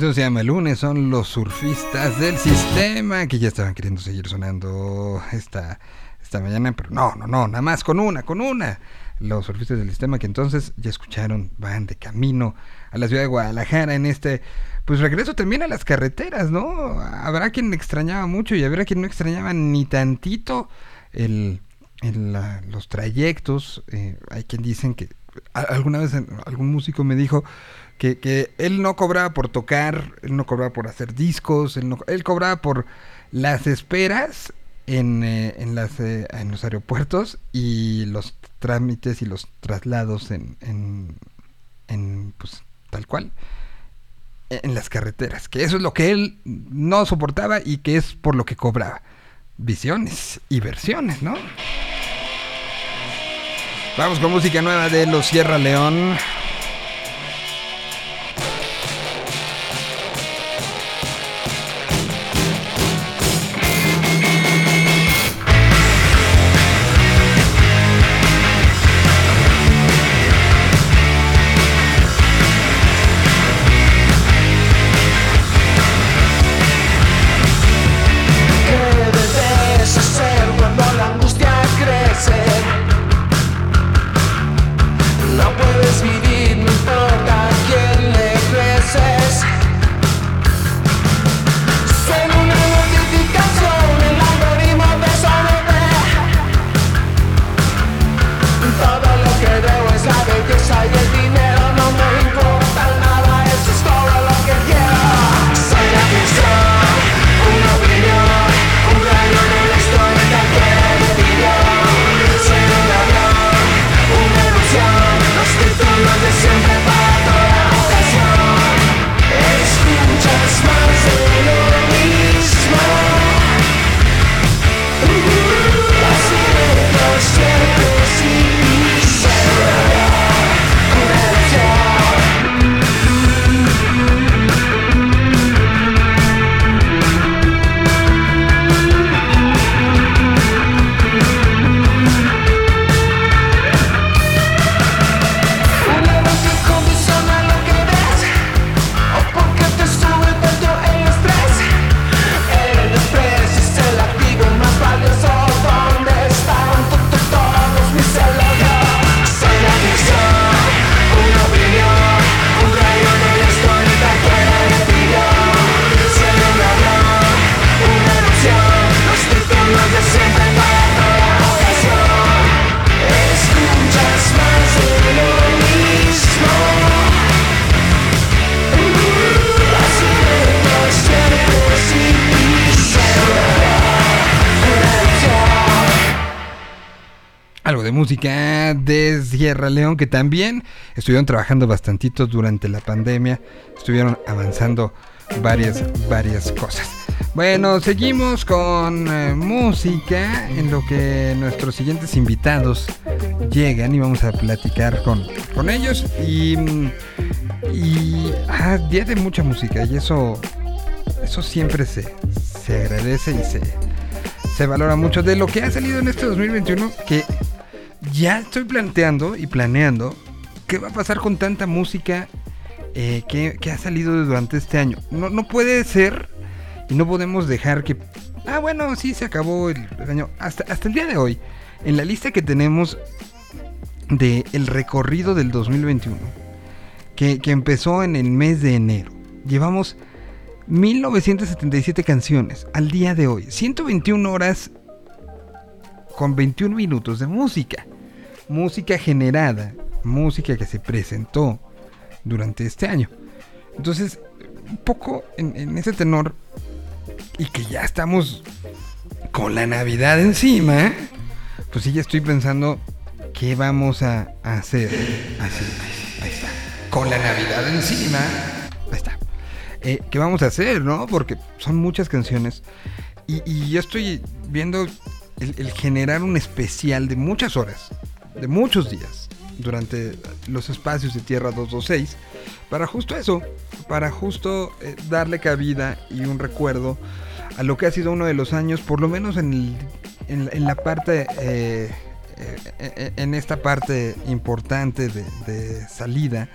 canción se llama Lunes, son los surfistas del sistema que ya estaban queriendo seguir sonando esta, esta mañana, pero no, no, no, nada más con una, con una. Los surfistas del sistema que entonces ya escucharon, van de camino a la ciudad de Guadalajara en este, pues regreso también a las carreteras, ¿no? Habrá quien extrañaba mucho y habrá quien no extrañaba ni tantito el, el, los trayectos. eh, hay quien dicen que alguna vez algún músico me dijo que, que él no cobraba por tocar, él no cobraba por hacer discos, él, no- él cobraba por las esperas en, eh, en, las, eh, en los aeropuertos y los trámites y los traslados en, en, en, pues tal cual en las carreteras, que eso es lo que él no soportaba y que es por lo que cobraba. Visiones y versiones, ¿no? Vamos con música nueva de los Sierra León. Música de Sierra León que también estuvieron trabajando bastantito durante la pandemia, estuvieron avanzando varias, varias cosas. Bueno, seguimos con eh, música en lo que nuestros siguientes invitados llegan y vamos a platicar con, con ellos y, y ah, día de mucha música y eso, eso siempre se, se agradece y se, se valora mucho de lo que ha salido en este 2021 que ya estoy planteando y planeando qué va a pasar con tanta música eh, que, ha salido durante este año. No, no puede ser y no podemos dejar que... Ah, bueno, sí, se acabó el, el año. Hasta, hasta el día de hoy, en la lista que tenemos de el recorrido del 2021, que, que empezó en el mes de enero, llevamos 1977 canciones al día de hoy, 121 horas con 21 minutos de música. Música generada, música que se presentó durante este año. Entonces, un poco en, ese tenor, y que ya estamos con la Navidad encima, pues sí, ya estoy pensando qué vamos a, hacer. Así, está. Con la Navidad encima. Ahí está. Eh, ¿Qué vamos a hacer, no? Porque son muchas canciones. Y, y yo estoy viendo el, el generar un especial de muchas horas, de muchos días, durante los espacios de Tierra 226, para justo eso, para justo eh, darle cabida y un recuerdo a lo que ha sido uno de los años, por lo menos en, el- en, en la parte, eh, eh, en esta parte importante de, salida,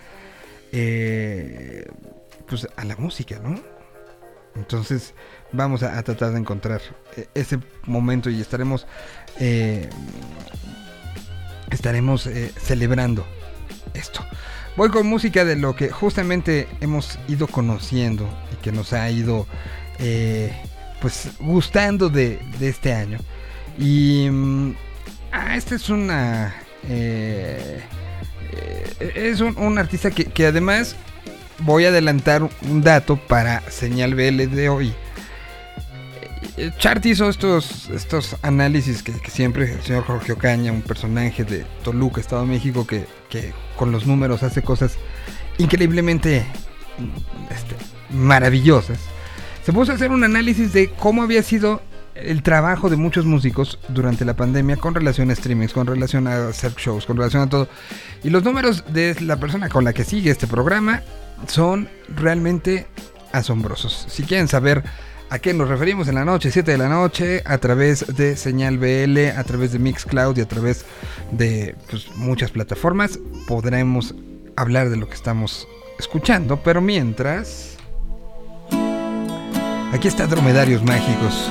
pues a la música, ¿no? Entonces vamos a, tratar de encontrar ese momento y estaremos estaremos eh, celebrando esto. Voy con música de lo que justamente hemos ido conociendo y que nos ha ido eh, pues gustando de, de este año. Y mm, ah, esta es una eh, es un, un artista que, que además voy a adelantar un dato para señal BL de hoy. Eh, Chart hizo estos, estos análisis que, siempre el señor Jorge Ocaña, un personaje de Toluca, Estado de México, que, que con los números hace cosas increíblemente este, maravillosas. Se puso a hacer un análisis de cómo había sido el trabajo de muchos músicos durante la pandemia con relación a streamings, con relación a hacer shows, con relación a todo. Y los números de la persona con la que sigue este programa son realmente asombrosos. Si quieren saber a qué nos referimos en la noche, 7 de la noche, a través de Señal BL, a través de Mixcloud y a través de pues, muchas plataformas, podremos hablar de lo que estamos escuchando. Pero mientras... Aquí está Dromedarios Mágicos.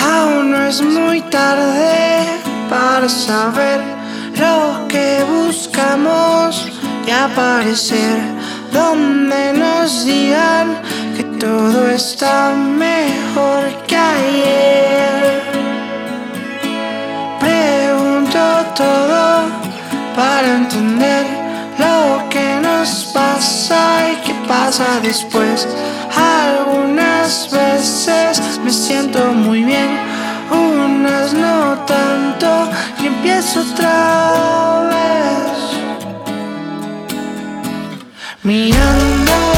Aún no es muy tarde para saber lo que buscamos y aparecer donde nos digan que todo está mejor que ayer. Pregunto todo para entender lo que nos pasa y qué pasa después. Algunas veces me siento muy bien, unas no tanto y empiezo otra vez. Mirando cómo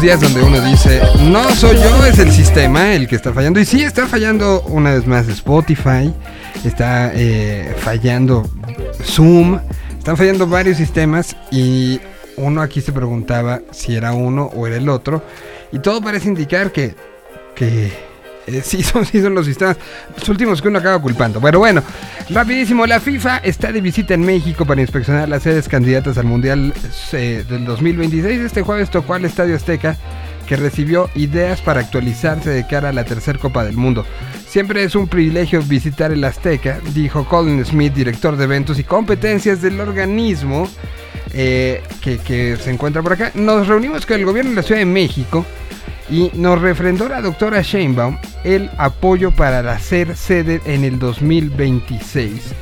días donde uno dice, no soy yo, es el sistema el que está fallando. Y sí, está fallando una vez más Spotify, está eh, fallando Zoom, están fallando varios sistemas y uno aquí se preguntaba si era uno o era el otro. Y todo parece indicar que, que eh, sí, son, sí son los sistemas. Los últimos que uno acaba culpando. Pero bueno, rapidísimo. La FIFA está de visita en México para inspeccionar las sedes candidatas al Mundial eh, del 2026. Este jueves tocó al Estadio Azteca que recibió ideas para actualizarse de cara a la tercera Copa del Mundo. Siempre es un privilegio visitar el Azteca, dijo Colin Smith, director de eventos y competencias del organismo eh, que, que se encuentra por acá. Nos reunimos con el gobierno de la Ciudad de México y nos refrendó la doctora Sheinbaum el apoyo para ser sede en el 2026.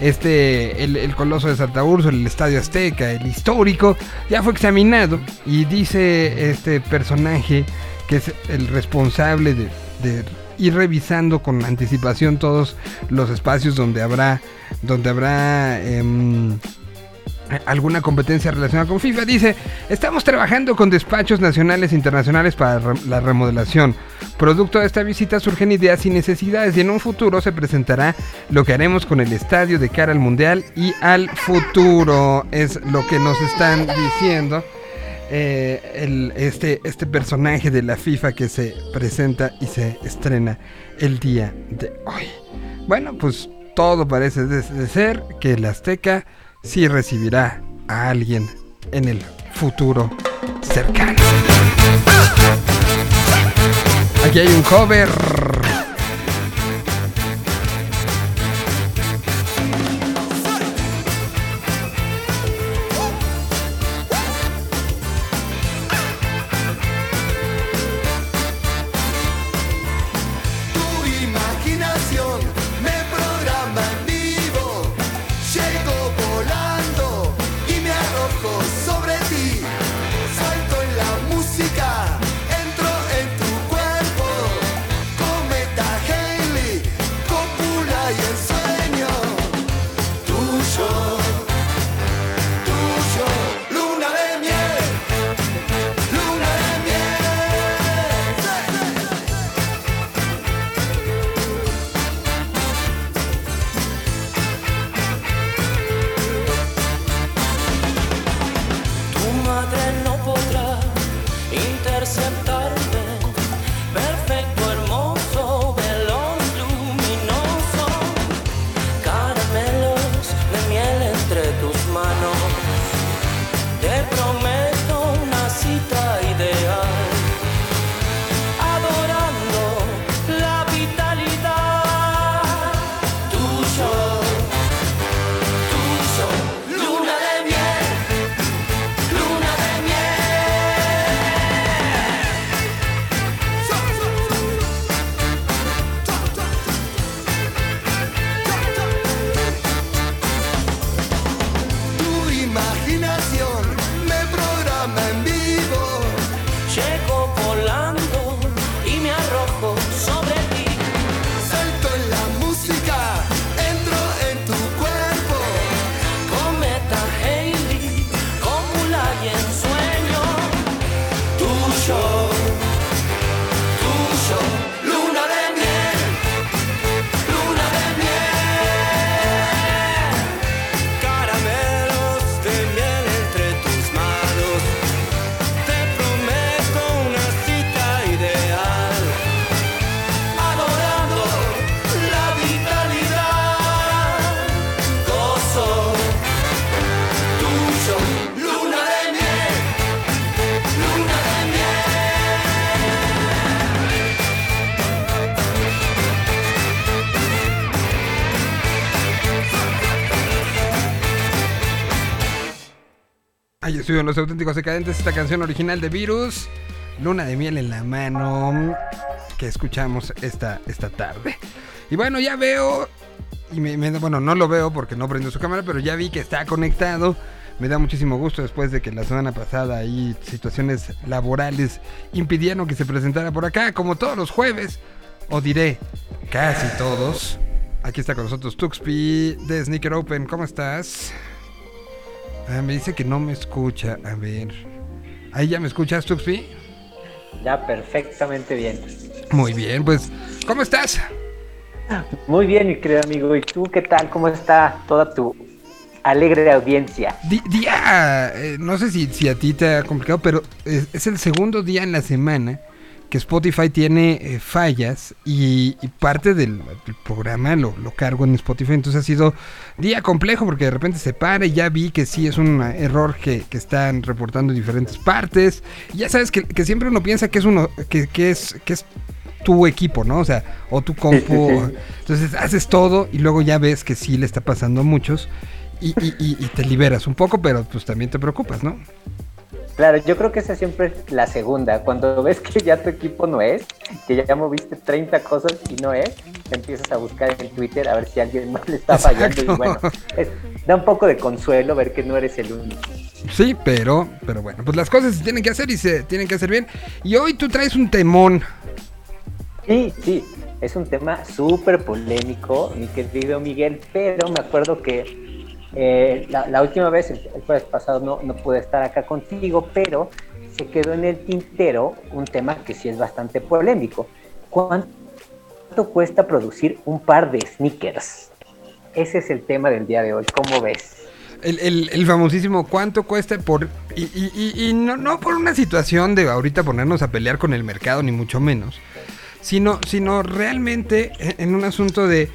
Este, el, Coloso de Santa Úrsula, el Estadio Azteca, el histórico, ya fue examinado y dice este personaje que es el responsable de, de ir revisando con anticipación todos los espacios donde habrá, donde habrá em, alguna competencia relacionada con FIFA. Dice, estamos trabajando con despachos nacionales e internacionales para la remodelación. Producto de esta visita surgen ideas y necesidades y en un futuro se presentará lo que haremos con el estadio de cara al Mundial y al futuro. Es lo que nos están diciendo. eh, este, este personaje de la FIFA que se presenta y se estrena el día de hoy. Bueno, pues todo parece de ser que el Azteca sí recibirá a alguien en el futuro cercano. Aquí hay un cover. Ahí estuvieron los auténticos decadentes. Esta canción original de Virus. Luna de miel en la mano. Que escuchamos esta, esta tarde. Y bueno, ya veo. Y me, bueno, no lo veo porque no prendo su cámara, pero ya vi que está conectado. Me da muchísimo gusto después de que la semana pasada ahí situaciones laborales impidieron que se presentara por acá, como todos los jueves. O diré, casi todos. Aquí está con nosotros Tuxpi de Sneaker Open. ¿Cómo estás? Ah, me dice que no me escucha. A ver. Ahí ya me escuchas, Tuxpi. Ya perfectamente bien. Muy bien, pues, ¿cómo estás? Muy bien, mi querido amigo. ¿Y tú qué tal? ¿Cómo está toda tu alegre audiencia? Di- día, eh, no sé si, si a ti te ha complicado, pero es, es el segundo día en la semana que Spotify tiene eh, fallas y, y parte del, del programa lo, lo cargo en Spotify. Entonces ha sido día complejo porque de repente se para y ya vi que sí es un error que, que están reportando en diferentes partes. Y ya sabes que, que siempre uno piensa que es uno, que, que es, que es tu equipo, ¿no? O sea, o tu compu. o-. Entonces haces todo y luego ya ves que sí le está pasando a muchos. Y, y- y- y te liberas un poco, pero pues también te preocupas, ¿no? Claro, yo creo que esa siempre es la segunda. Cuando ves que ya tu equipo no es, que ya moviste 30 cosas y no es, empiezas a buscar en Twitter a ver si alguien más le está fallando. Y bueno, es- da un poco de consuelo ver que no eres el único. Sí, pero, pero bueno, pues las cosas se tienen que hacer y se tienen que hacer bien. Y hoy tú traes un temón. Sí, sí, es un tema súper polémico, mi querido Miguel, pero me acuerdo que eh, la, la última vez, el, el jueves pasado, no, no pude estar acá contigo, pero se quedó en el tintero un tema que sí es bastante polémico. ¿Cuánto cuesta producir un par de sneakers? Ese es el tema del día de hoy, ¿cómo ves? El, el- el famosísimo cuánto cuesta por... Y, y- y- y no, no por una situación de ahorita ponernos a pelear con el mercado, ni mucho menos. Sino, sino realmente en, un asunto de...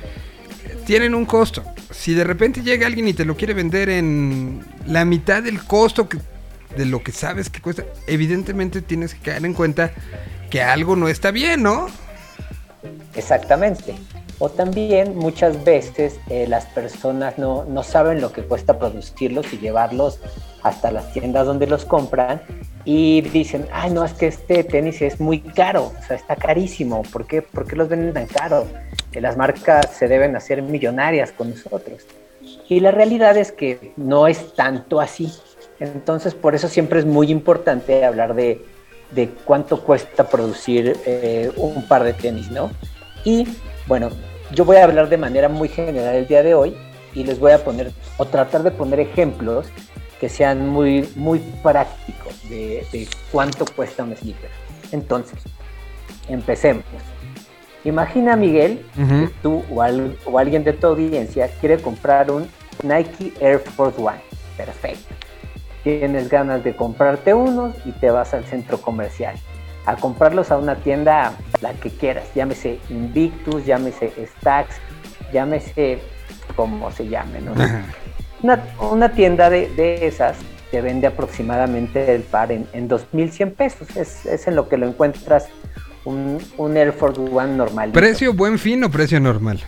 Tienen un costo. Si de repente llega alguien y te lo quiere vender en la mitad del costo de lo que sabes que cuesta, evidentemente tienes que caer en cuenta que algo no está bien, ¿no? Exactamente. O también muchas veces eh, las personas no, no saben lo que cuesta producirlos y llevarlos hasta las tiendas donde los compran y dicen, ay no, es que este tenis es muy caro, o sea, está carísimo, ¿por qué, ¿Por qué los venden tan caro? Las marcas se deben hacer millonarias con nosotros. Y la realidad es que no es tanto así. Entonces, por eso siempre es muy importante hablar de, de cuánto cuesta producir eh, un par de tenis, ¿no? Y bueno, yo voy a hablar de manera muy general el día de hoy y les voy a poner o tratar de poner ejemplos que sean muy, muy prácticos de, de cuánto cuesta un sneaker. Entonces, empecemos. Imagina, Miguel, que tú o, al- o alguien de tu audiencia quiere comprar un Nike Air Force One. Perfecto. Tienes ganas de comprarte unos y te vas al centro comercial a comprarlos a una tienda, la que quieras, llámese Invictus, llámese Stax, llámese como se llame, ¿no? Una, una tienda de, de esas te vende aproximadamente el par en, en 2.100 pesos, es, es en lo que lo encuentras un, un Air Force One normal. ¿Precio buen fin o precio normal?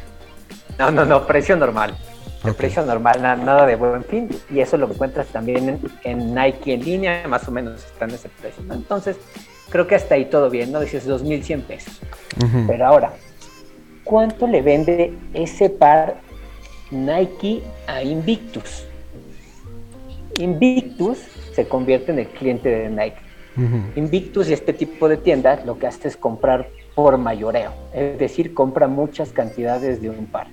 No, no, no, precio normal. El precio normal, na- nada de buen fin. Y eso lo encuentras también en, en Nike en línea, más o menos está en ese precio. ¿no? Entonces, creo que hasta ahí todo bien, ¿no? Dices 2.100 pesos. Ujú. Pero ahora, ¿cuánto le vende ese par Nike a Invictus? Invictus se convierte en el cliente de Nike. Invictus y este tipo de tiendas lo que hace es comprar por mayoreo, es decir, compra muchas cantidades de un par.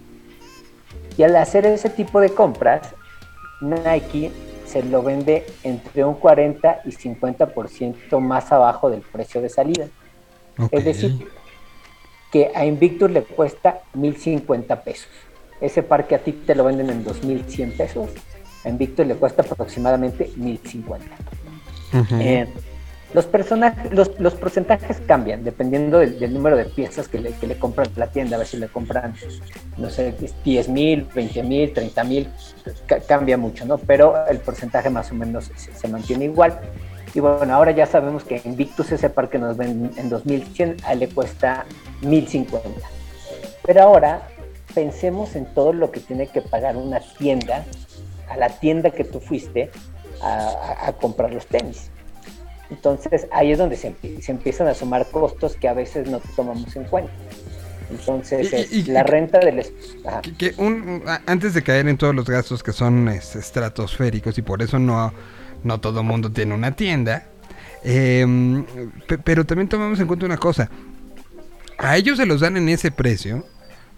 Y al hacer ese tipo de compras, Nike se lo vende entre un 40 y 50% más abajo del precio de salida. Es decir, que a Invictus le cuesta 1050 pesos. Ese par que a ti te lo venden en 2100 pesos, a Invictus le cuesta aproximadamente 1050. Ujú. Eh, los, personajes, los, los porcentajes cambian dependiendo del, del número de piezas que le, que le compran la tienda. A ver si le compran, no sé, 10 mil, 20 mil, 30 mil, ca- cambia mucho, ¿no? Pero el porcentaje más o menos se, mantiene igual. Y bueno, ahora ya sabemos que Invictus, ese par que nos ven en 2100, a él le cuesta 1050. Pero ahora pensemos en todo lo que tiene que pagar una tienda, a la tienda que tú fuiste a comprar los tenis. Entonces ahí es donde se, se empiezan a sumar costos que a veces no tomamos en cuenta. Entonces Y- y- la renta del... ajá. Que- que un- antes de caer en todos los gastos que son estratosféricos y por eso no, no todo mundo tiene una tienda, pe- pero también tomamos en cuenta una cosa. A ellos se los dan en ese precio,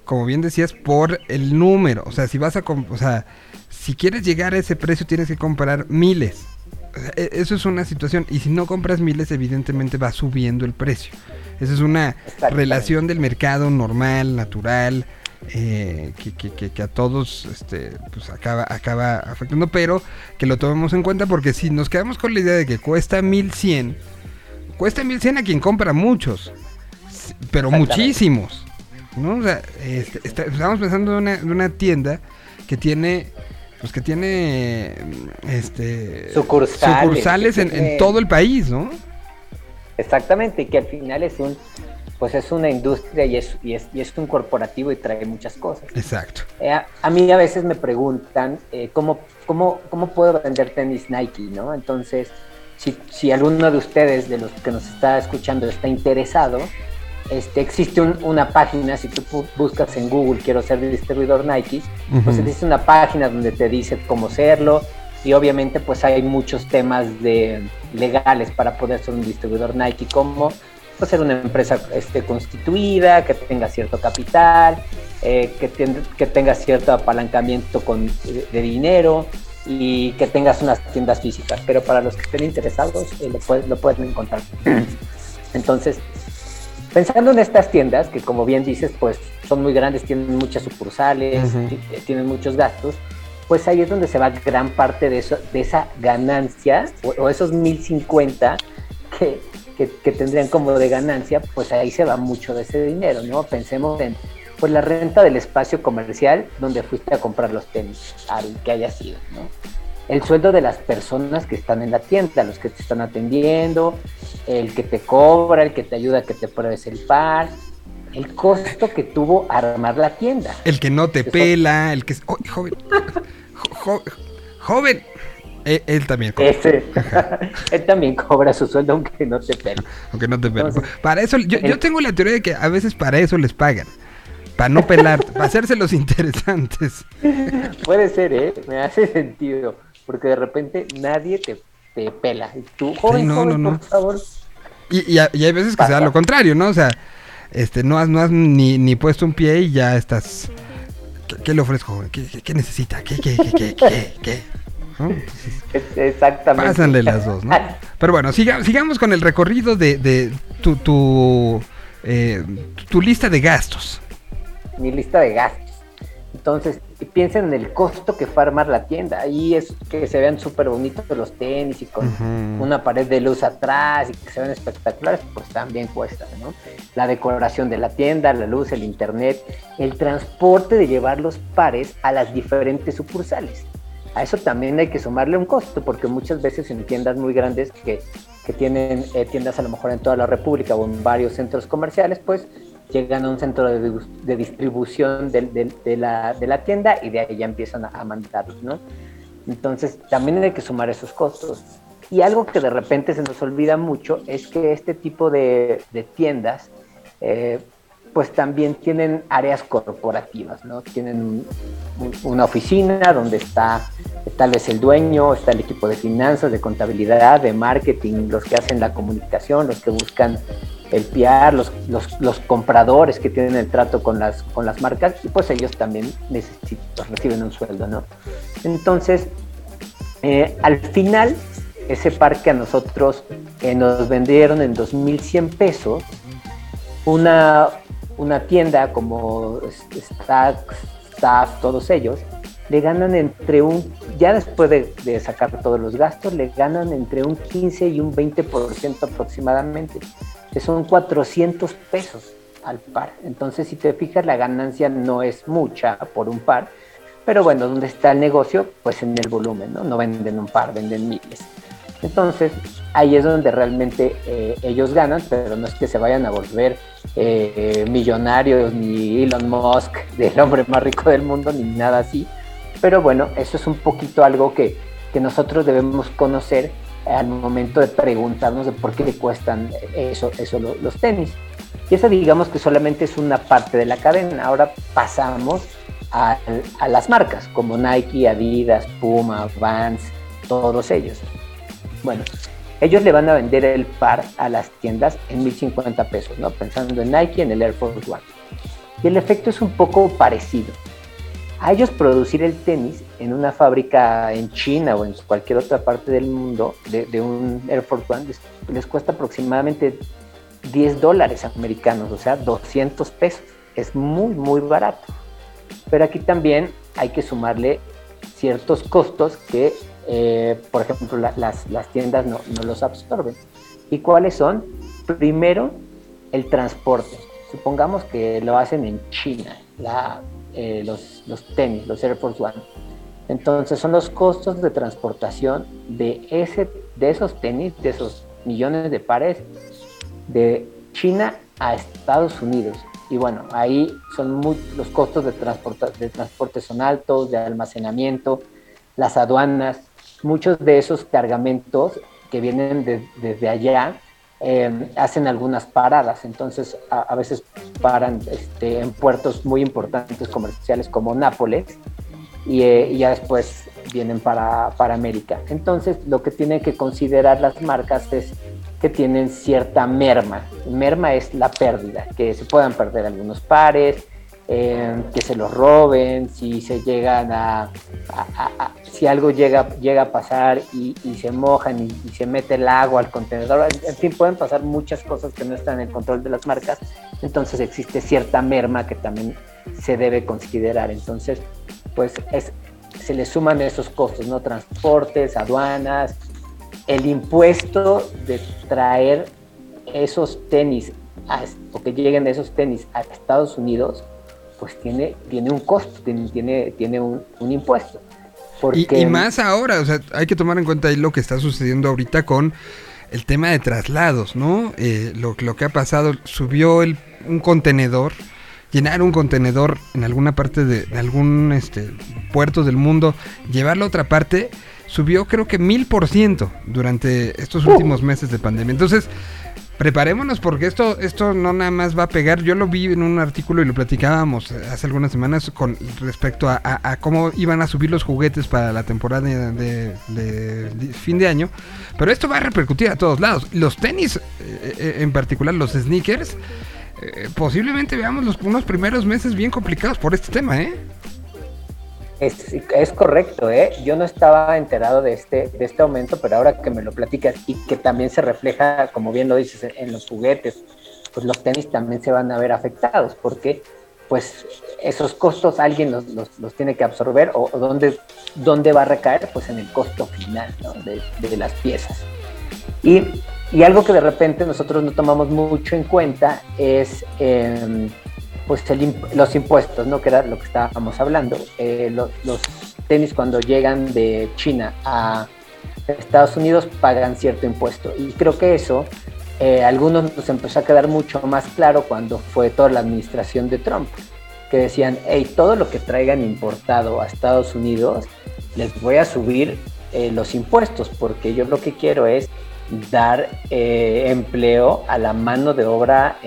como bien decías, por el número. O sea, si vas a... O sea, si quieres llegar a ese precio tienes que comprar miles. E- Eso es una situación. Y si no compras miles, evidentemente va subiendo el precio. Esa es una relación del mercado normal, natural, eh, que, que- que- que a todos este, pues acaba, acaba afectando, pero que lo tomemos en cuenta porque si nos quedamos con la idea de que cuesta 1100, cuesta 1100 a quien compra muchos, pero muchísimos. ¿no? O sea, este, está- estamos pensando en una, en una tienda que tiene pues que tiene este Sucursales, en, todo el país, ¿no? Exactamente, y que al final es un, pues es una industria y es, y es, y es un corporativo y trae muchas cosas. Exacto. Eh, a, a mí a veces me preguntan eh, ¿cómo, cómo, cómo puedo vender tenis Nike, ¿no? Entonces, si, si alguno de ustedes, de los que nos está escuchando, está interesado, este, existe un- una página, si tú buscas en Google, quiero ser distribuidor Nike, pues existe una página donde te dice cómo serlo y obviamente pues hay muchos temas de legales para poder ser un distribuidor Nike, como pues, ser una empresa este, constituida, que tenga cierto capital, eh, que, ten- que tenga cierto apalancamiento con, de, de dinero y que tengas unas tiendas físicas. Pero para los que estén interesados, eh, lo, pueden, lo pueden encontrar. Entonces, pensando en estas tiendas, que como bien dices, pues son muy grandes, tienen muchas sucursales, eh, tienen muchos gastos, pues ahí es donde se va gran parte de, eso, de esa ganancia o, o esos 1050 que, que, que tendrían como de ganancia, pues ahí se va mucho de ese dinero, ¿no? Pensemos en pues la renta del espacio comercial donde fuiste a comprar los tenis, al que haya sido, ¿no? El sueldo de las personas que están en la tienda, los que te están atendiendo, el que te cobra, el que te ayuda a que te pruebes el par, el costo que tuvo armar la tienda. El que no te Eso- pela, el que. ¡Oh, joven! Jo- jo- joven. Eh, él también cobra, Ese, él también cobra su sueldo aunque no te pele. aunque no te pela. Entonces, para eso, yo, yo tengo la teoría de que a veces para eso les pagan. Para no pelar, para hacerse los interesantes. Puede ser, ¿eh? Me hace sentido. Porque de repente nadie te, te pela. Y tú, joven, no, joven, no, no. por favor. Y, y, y hay veces que se da Pasa. lo contrario, ¿no? O sea, este, no has, no has ni, ni puesto un pie y ya estás. ¿Qué, qué le ofrezco, joven? ¿Qué, qué- qué necesita? ¿Qué, qué, qué, qué, qué, Exactamente. Pásanle las dos, ¿no? Pero bueno, siga- sigamos con el recorrido de, de tu, tu, eh, tu lista de gastos. mi lista de gastos. Entonces, y piensen en el costo que fue armar la tienda. Ahí es que se vean súper bonitos los tenis y con una pared de luz atrás y que se vean espectaculares, pues también cuesta, ¿no? La decoración de la tienda, la luz, el internet, el transporte de llevar los pares a las diferentes sucursales. A eso también hay que sumarle un costo, porque muchas veces en tiendas muy grandes que, que tienen eh, tiendas a lo mejor en toda la República o en varios centros comerciales, pues llegan a un centro de, de distribución del- del- de, la, de la tienda y de ahí ya empiezan a, a mandarlos, ¿no? Entonces también hay que sumar esos costos. Y algo que de repente se nos olvida mucho es que este tipo de, de tiendas, eh, pues también tienen áreas corporativas, ¿no? Tienen un- un- una oficina donde está tal vez el dueño, está el equipo de finanzas, de contabilidad, de marketing, los que hacen la comunicación, los que buscan el PR, los, los, los compradores que tienen el trato con las, con las marcas, y pues ellos también necesitan, reciben un sueldo, ¿no? Entonces, eh, al final, ese par que a nosotros eh, nos vendieron en 2.100 pesos, una, una tienda como Stacks, Staff, todos ellos, le ganan entre un, ya después de, de sacar todos los gastos, le ganan entre un 15 y un 20% aproximadamente, que son 400 pesos al par. Entonces, si te fijas, la ganancia no es mucha por un par, pero bueno, ¿dónde está el negocio? Pues en el volumen, ¿no? No venden un par, venden miles. Entonces, ahí es donde realmente eh, ellos ganan, pero no es que se vayan a volver eh, millonarios, ni Elon Musk, del hombre más rico del mundo, ni nada así. Pero bueno, eso es un poquito algo que, que nosotros debemos conocer al momento de preguntarnos de por qué le cuestan eso, eso lo- los tenis. Y eso digamos que solamente es una parte de la cadena. Ahora pasamos a, a las marcas como Nike, Adidas, Puma, Vans, todos ellos. Bueno, ellos le van a vender el par a las tiendas en 1050 pesos, ¿no? Pensando en Nike, en el Air Force One. Y el efecto es un poco parecido. A ellos producir el tenis en una fábrica en China o en cualquier otra parte del mundo de, un Air Force One les, cuesta aproximadamente 10 dólares americanos, o sea, 200 pesos. Es muy, muy barato. Pero aquí también hay que sumarle ciertos costos que, eh, por ejemplo, las, tiendas no, no los absorben. ¿Y cuáles son? Primero, el transporte. Supongamos que lo hacen en China. La, eh, los, tenis, los Air Force One. Entonces son los costos de transportación de, ese, de esos tenis, de esos millones de pares, de China a Estados Unidos. Y bueno, ahí son los costos de, de transporte son altos, de almacenamiento, las aduanas, muchos de esos cargamentos que vienen desde allá Em, hacen algunas paradas, entonces a, veces paran este, en puertos muy importantes comerciales como Nápoles eh, y, ya después vienen para, para, América. Entonces lo que tienen que considerar las marcas es que tienen cierta merma. Merma es la pérdida, que se puedan perder algunos pares, eh, que se los roben, si se llegan a, si algo llega, llega a pasar y, se mojan y, se mete el agua al contenedor, en fin, pueden pasar muchas cosas que no están en el control de las marcas, entonces existe cierta merma que también se debe considerar, entonces pues es, se le suman esos costos, ¿no? Transportes, aduanas, el impuesto de traer esos tenis o que lleguen esos tenis a Estados Unidos pues tiene, tiene un costo, tiene, tiene, un, impuesto. Y, más ahora, o sea, hay que tomar en cuenta ahí lo que está sucediendo ahorita con el tema de traslados, ¿no? Eh, lo, lo, que ha pasado, subió el, un contenedor, llenar un contenedor en alguna parte de, algún este, puerto del mundo, llevarlo a otra parte, subió creo que mil por ciento durante estos uh. últimos meses de pandemia. Entonces, preparémonos porque esto, esto no nada más va a pegar. Yo lo vi en un artículo y lo platicábamos hace algunas semanas con respecto a, cómo iban a subir los juguetes para la temporada de, fin de año. Pero esto va a repercutir a todos lados. Los tenis, eh, eh, en particular los sneakers, eh, posiblemente veamos los, unos primeros meses bien complicados por este tema, ¿eh? Es, correcto, ¿eh? Yo no estaba enterado de este, de este aumento, pero ahora que me lo platicas y que también se refleja, como bien lo dices, en los juguetes, pues los tenis también se van a ver afectados, porque pues esos costos alguien los, los, tiene que absorber o, dónde, dónde, va a recaer, pues en el costo final de, las piezas. Y, y, algo que de repente nosotros no tomamos mucho en cuenta es... Eh, pues los impuestos, ¿no? Que era lo que estábamos hablando. Eh, los, tenis cuando llegan de China a Estados Unidos pagan cierto impuesto. Y creo que eso eh, a algunos nos empezó a quedar mucho más claro cuando fue toda la administración de Trump, que decían, hey, todo lo que traigan importado a Estados Unidos, les voy a subir eh, los impuestos, porque yo lo que quiero es dar empleo a la mano de obra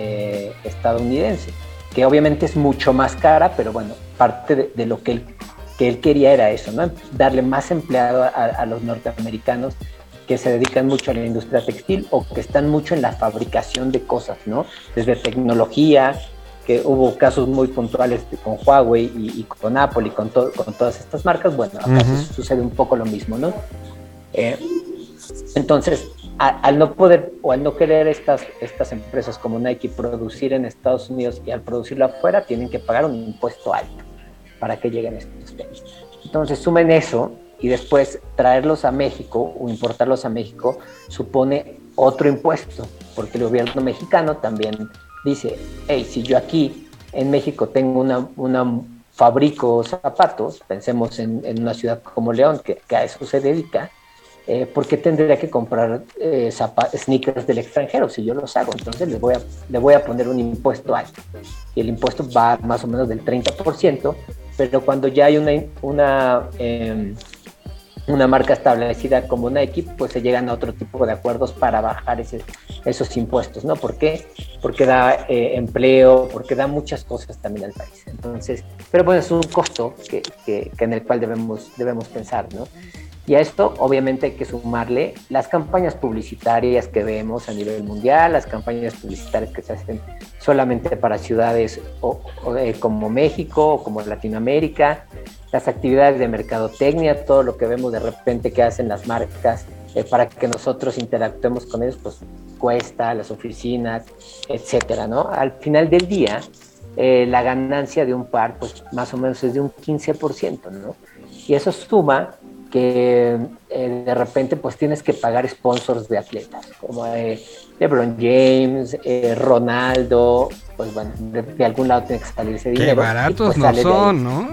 estadounidense que obviamente es mucho más cara, pero bueno, parte de, lo que él, que él quería era eso, ¿no? Darle más empleado a, los norteamericanos que se dedican mucho a la industria textil o que están mucho en la fabricación de cosas, ¿no? Desde tecnología, que hubo casos muy puntuales con Huawei y, con Apple y con, con todas estas marcas, bueno, acá sucede un poco lo mismo, ¿no? Eh, entonces, al no poder o al no querer estas, estas empresas como Nike producir en Estados Unidos y al producirlo afuera, tienen que pagar un impuesto alto para que lleguen estos tenis. Entonces sumen eso y después traerlos a México o importarlos a México supone otro impuesto, porque el gobierno mexicano también dice, hey, si yo aquí en México tengo una, una fabrico zapatos, pensemos en, una ciudad como León, que, que a eso se dedica, eh, ¿por qué tendría que comprar eh, sneakers del extranjero si yo los hago? Entonces le voy, a, le voy a poner un impuesto alto. Y el impuesto va más o menos del 30%, pero cuando ya hay una, una, em, una marca establecida como Nike, pues se llegan a otro tipo de acuerdos para bajar ese, esos impuestos, ¿no? ¿Por qué? Porque da eh, empleo, porque da muchas cosas también al país. Entonces, pero bueno, es un costo que, que, que en el cual debemos, debemos pensar, ¿no? Y a esto obviamente hay que sumarle las campañas publicitarias que vemos a nivel mundial, las campañas publicitarias que se hacen solamente para ciudades eh, como México o como Latinoamérica, las actividades de mercadotecnia, todo lo que vemos de repente que hacen las marcas eh, para que nosotros interactuemos con ellos, pues cuesta, las oficinas, etcétera, ¿no? Al final del día, eh, la ganancia de un par, pues más o menos es de un 15%, ¿no? Y eso suma que eh, de repente pues tienes que pagar sponsors de atletas, como eh, LeBron James, eh, Ronaldo, pues bueno, de, algún lado tiene que salir ese dinero. Qué baratos pues, no son, ¿no?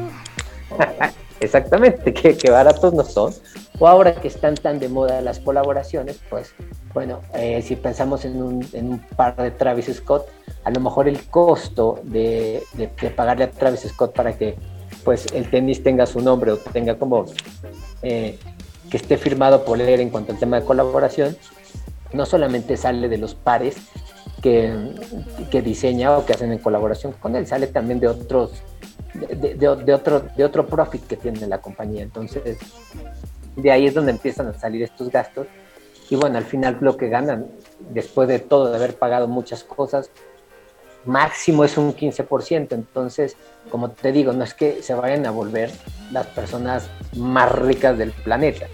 Exactamente, que, baratos no son. O ahora que están tan de moda las colaboraciones, pues bueno, si pensamos en un, en un, par de Travis Scott, a lo mejor el costo de, de, de pagarle a Travis Scott para que pues el tenis tenga su nombre o tenga como eh, que esté firmado por él en cuanto al tema de colaboración, no solamente sale de los pares que, que diseña o que hacen en colaboración con él, sale también de otros, de, de, otro, de otro profit que tiene la compañía. Entonces, de ahí es donde empiezan a salir estos gastos. Y bueno, al final lo que ganan, después de todo, de haber pagado muchas cosas, máximo es un 15%. Entonces, como te digo, no es que se vayan a volver las personas más ricas del planeta.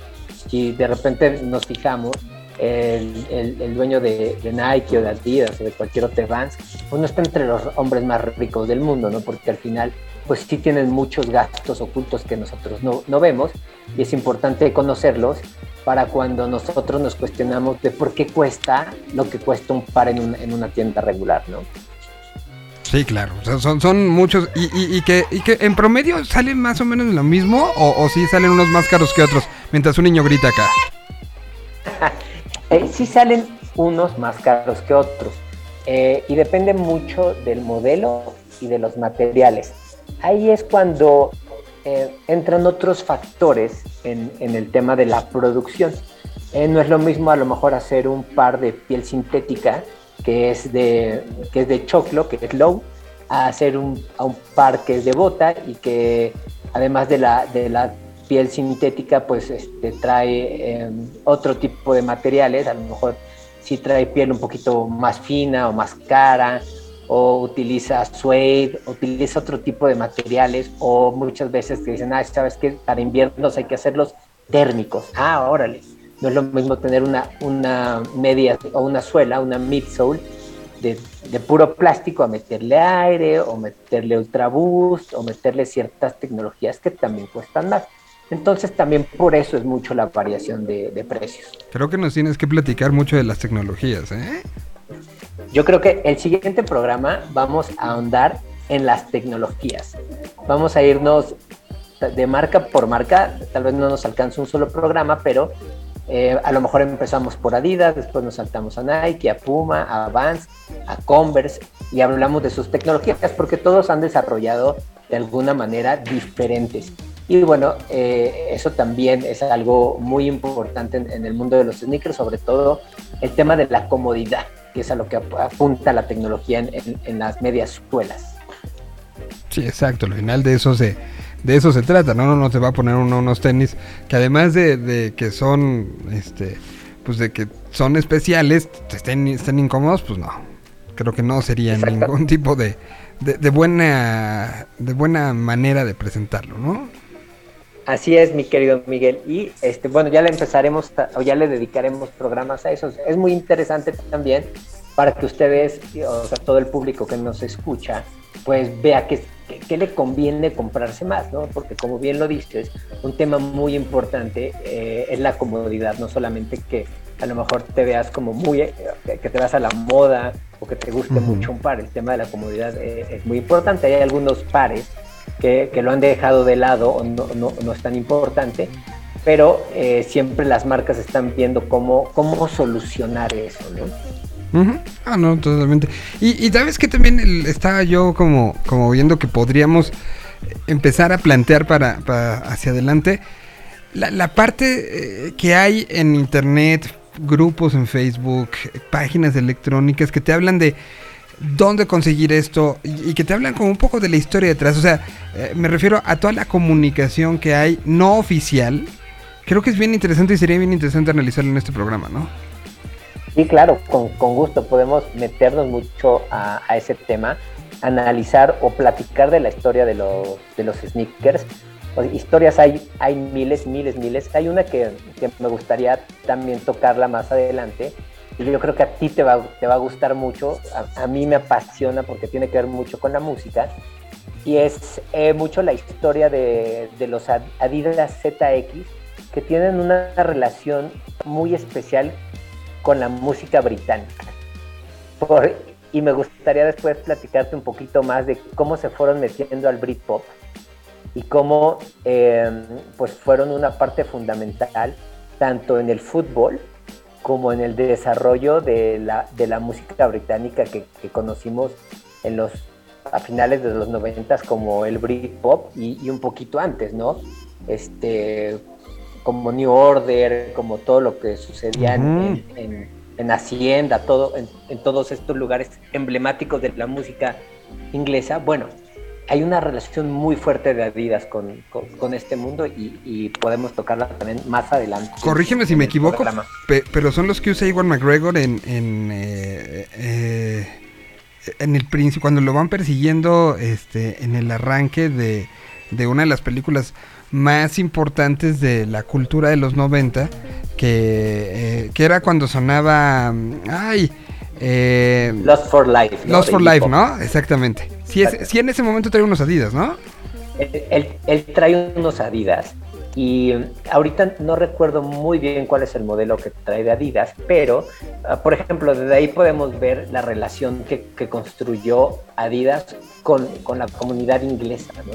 Si de repente nos fijamos, el, el, dueño de, Nike o de Adidas o de cualquier otro Vans, pues no está entre los hombres más ricos del mundo, ¿no? Porque al final, pues sí tienen muchos gastos ocultos que nosotros no, no vemos y es importante conocerlos para cuando nosotros nos cuestionamos de por qué cuesta lo que cuesta un par en, en una tienda regular, ¿no? Sí, claro. son, son muchos. Y, que, que en promedio salen más o menos lo mismo. O, o sí salen unos más caros que otros. Mientras un niño grita acá. eh, sí salen unos más caros que otros. Eh, y depende mucho del modelo y de los materiales. Ahí es cuando eh, entran otros factores en, el tema de la producción. Eh, no es lo mismo a lo mejor hacer un par de piel sintética que es de, que es de choclo, que es low, a hacer un, a un par que es de bota y que además de la, de la piel sintética, pues este, trae em, otro tipo de materiales, a lo mejor si trae piel un poquito más fina o más cara, o utiliza suede, utiliza otro tipo de materiales, o muchas veces te dicen, ah, sabes que para inviernos hay que hacerlos térmicos. Ah, órale. No es lo mismo tener una, una media o una suela, una midsole de, de puro plástico a meterle aire o meterle ultra boost o meterle ciertas tecnologías que también cuestan más. Entonces también por eso es mucho la variación de, de, precios. Creo que nos tienes que platicar mucho de las tecnologías, ¿eh? Yo creo que el siguiente programa vamos a ahondar en las tecnologías. Vamos a irnos de marca por marca, tal vez no nos alcance un solo programa, pero eh, a lo mejor empezamos por Adidas, después nos saltamos a Nike, a Puma, a Vans, a Converse y hablamos de sus tecnologías porque todos han desarrollado de alguna manera diferentes. Y bueno, eh, eso también es algo muy importante en, el mundo de los sneakers, sobre todo el tema de la comodidad, que es a lo que apunta la tecnología en, las medias suelas. Sí, exacto, al final de eso se de eso se trata, ¿no? No, no se va a poner unos tenis que además de, que son, este, pues de que son especiales, estén, estén incómodos, pues no. Creo que no sería ningún tipo de, de, buena, de buena manera de presentarlo, ¿no? Así es, mi querido Miguel. Y este, bueno, ya le empezaremos o ya le dedicaremos programas a eso. Es muy interesante también para que ustedes, o sea, todo el público que nos escucha, pues vea qué, qué, le conviene comprarse más, ¿no? Porque como bien lo dices, un tema muy importante eh, es la comodidad, no solamente que a lo mejor te veas como muy, eh, que te vas a la moda o que te guste mucho un par, el tema de la comodidad eh, es muy importante. Hay algunos pares que, que, lo han dejado de lado o no, no, no es tan importante, pero siempre las marcas están viendo cómo, cómo solucionar eso, ¿no? Ah, no, totalmente. Y, sabes que también estaba yo como, como viendo que podríamos empezar a plantear para, hacia adelante la, parte eh, que hay en internet, grupos en Facebook, páginas electrónicas que te hablan de dónde conseguir esto y, que te hablan como un poco de la historia detrás. O sea, eh, me refiero a toda la comunicación que hay no oficial creo que es bien interesante y sería bien interesante analizarlo en este programa, ¿no? Sí, claro, con, con gusto podemos meternos mucho a, ese tema, analizar o platicar de la historia de los, de los sneakers. historias hay, hay miles, miles, miles. Hay una que, que, me gustaría también tocarla más adelante. Y yo creo que a ti te va, te va a gustar mucho. A, a mí me apasiona porque tiene que ver mucho con la música. Y es eh, mucho la historia de, de los Adidas ZX, que tienen una relación muy especial con la música británica. Por, y me gustaría después platicarte un poquito más de cómo se fueron metiendo al Britpop y cómo eh, pues fueron una parte fundamental tanto en el fútbol como en el desarrollo de la, de la música británica que, conocimos en los, a finales de los noventas como el Britpop y un poquito antes, ¿no? Este, como New Order, como todo lo que sucedía uh -huh. en, en, en, Hacienda, todo, en, en, todos estos lugares emblemáticos de la música inglesa. Bueno, hay una relación muy fuerte de Adidas con, con, con este mundo y, y, podemos tocarla también más adelante. Corrígeme si me equivoco, pe pero son los que usa Iwan McGregor en, en, eh, eh, en el príncipe, cuando lo van persiguiendo este, en el arranque de, de una de las películas más importantes de la cultura de los 90, que, eh, que era cuando sonaba... Ay, eh, Lost for Life. ¿no? Lost for Life, ¿no? Exactamente. Sí, es, sí, en ese momento trae unos Adidas, ¿no? Él, él, él, trae unos Adidas y ahorita no recuerdo muy bien cuál es el modelo que trae de Adidas, pero uh, por ejemplo, desde ahí podemos ver la relación que, construyó Adidas con, con, la comunidad inglesa, ¿no?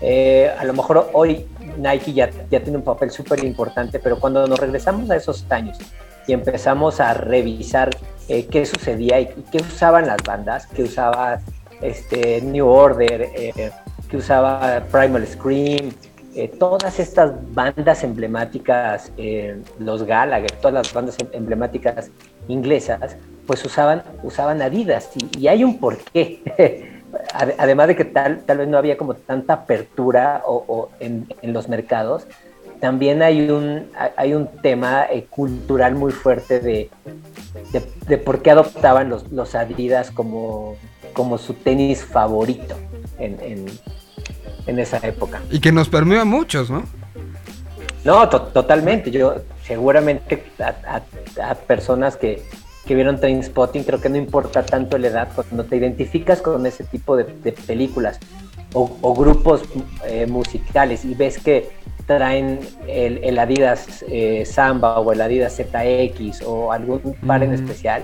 Eh, a lo mejor hoy Nike ya, ya tiene un papel súper importante, pero cuando nos regresamos a esos años y empezamos a revisar eh, qué sucedía y, qué usaban las bandas, qué usaba este, New Order, eh, que usaba Primal Scream, eh, todas estas bandas emblemáticas, eh, los Gallagher, todas las bandas em, emblemáticas inglesas, pues usaban, usaban Adidas y, hay un porqué. Además de que tal, tal vez no había como tanta apertura o, en, los mercados, también hay un, hay un tema eh, cultural muy fuerte de, de, por qué adoptaban los, los Adidas como, como su tenis favorito en, en, esa época. Y que nos permeó a muchos, ¿no? No, to totalmente. Yo seguramente a, a, a personas que, que vieron Trainspotting, creo que no importa tanto la edad, cuando te identificas con ese tipo de, de películas o, o grupos eh, musicales y ves que traen el, el Adidas eh, Samba o el Adidas ZX o algún par mm. en especial,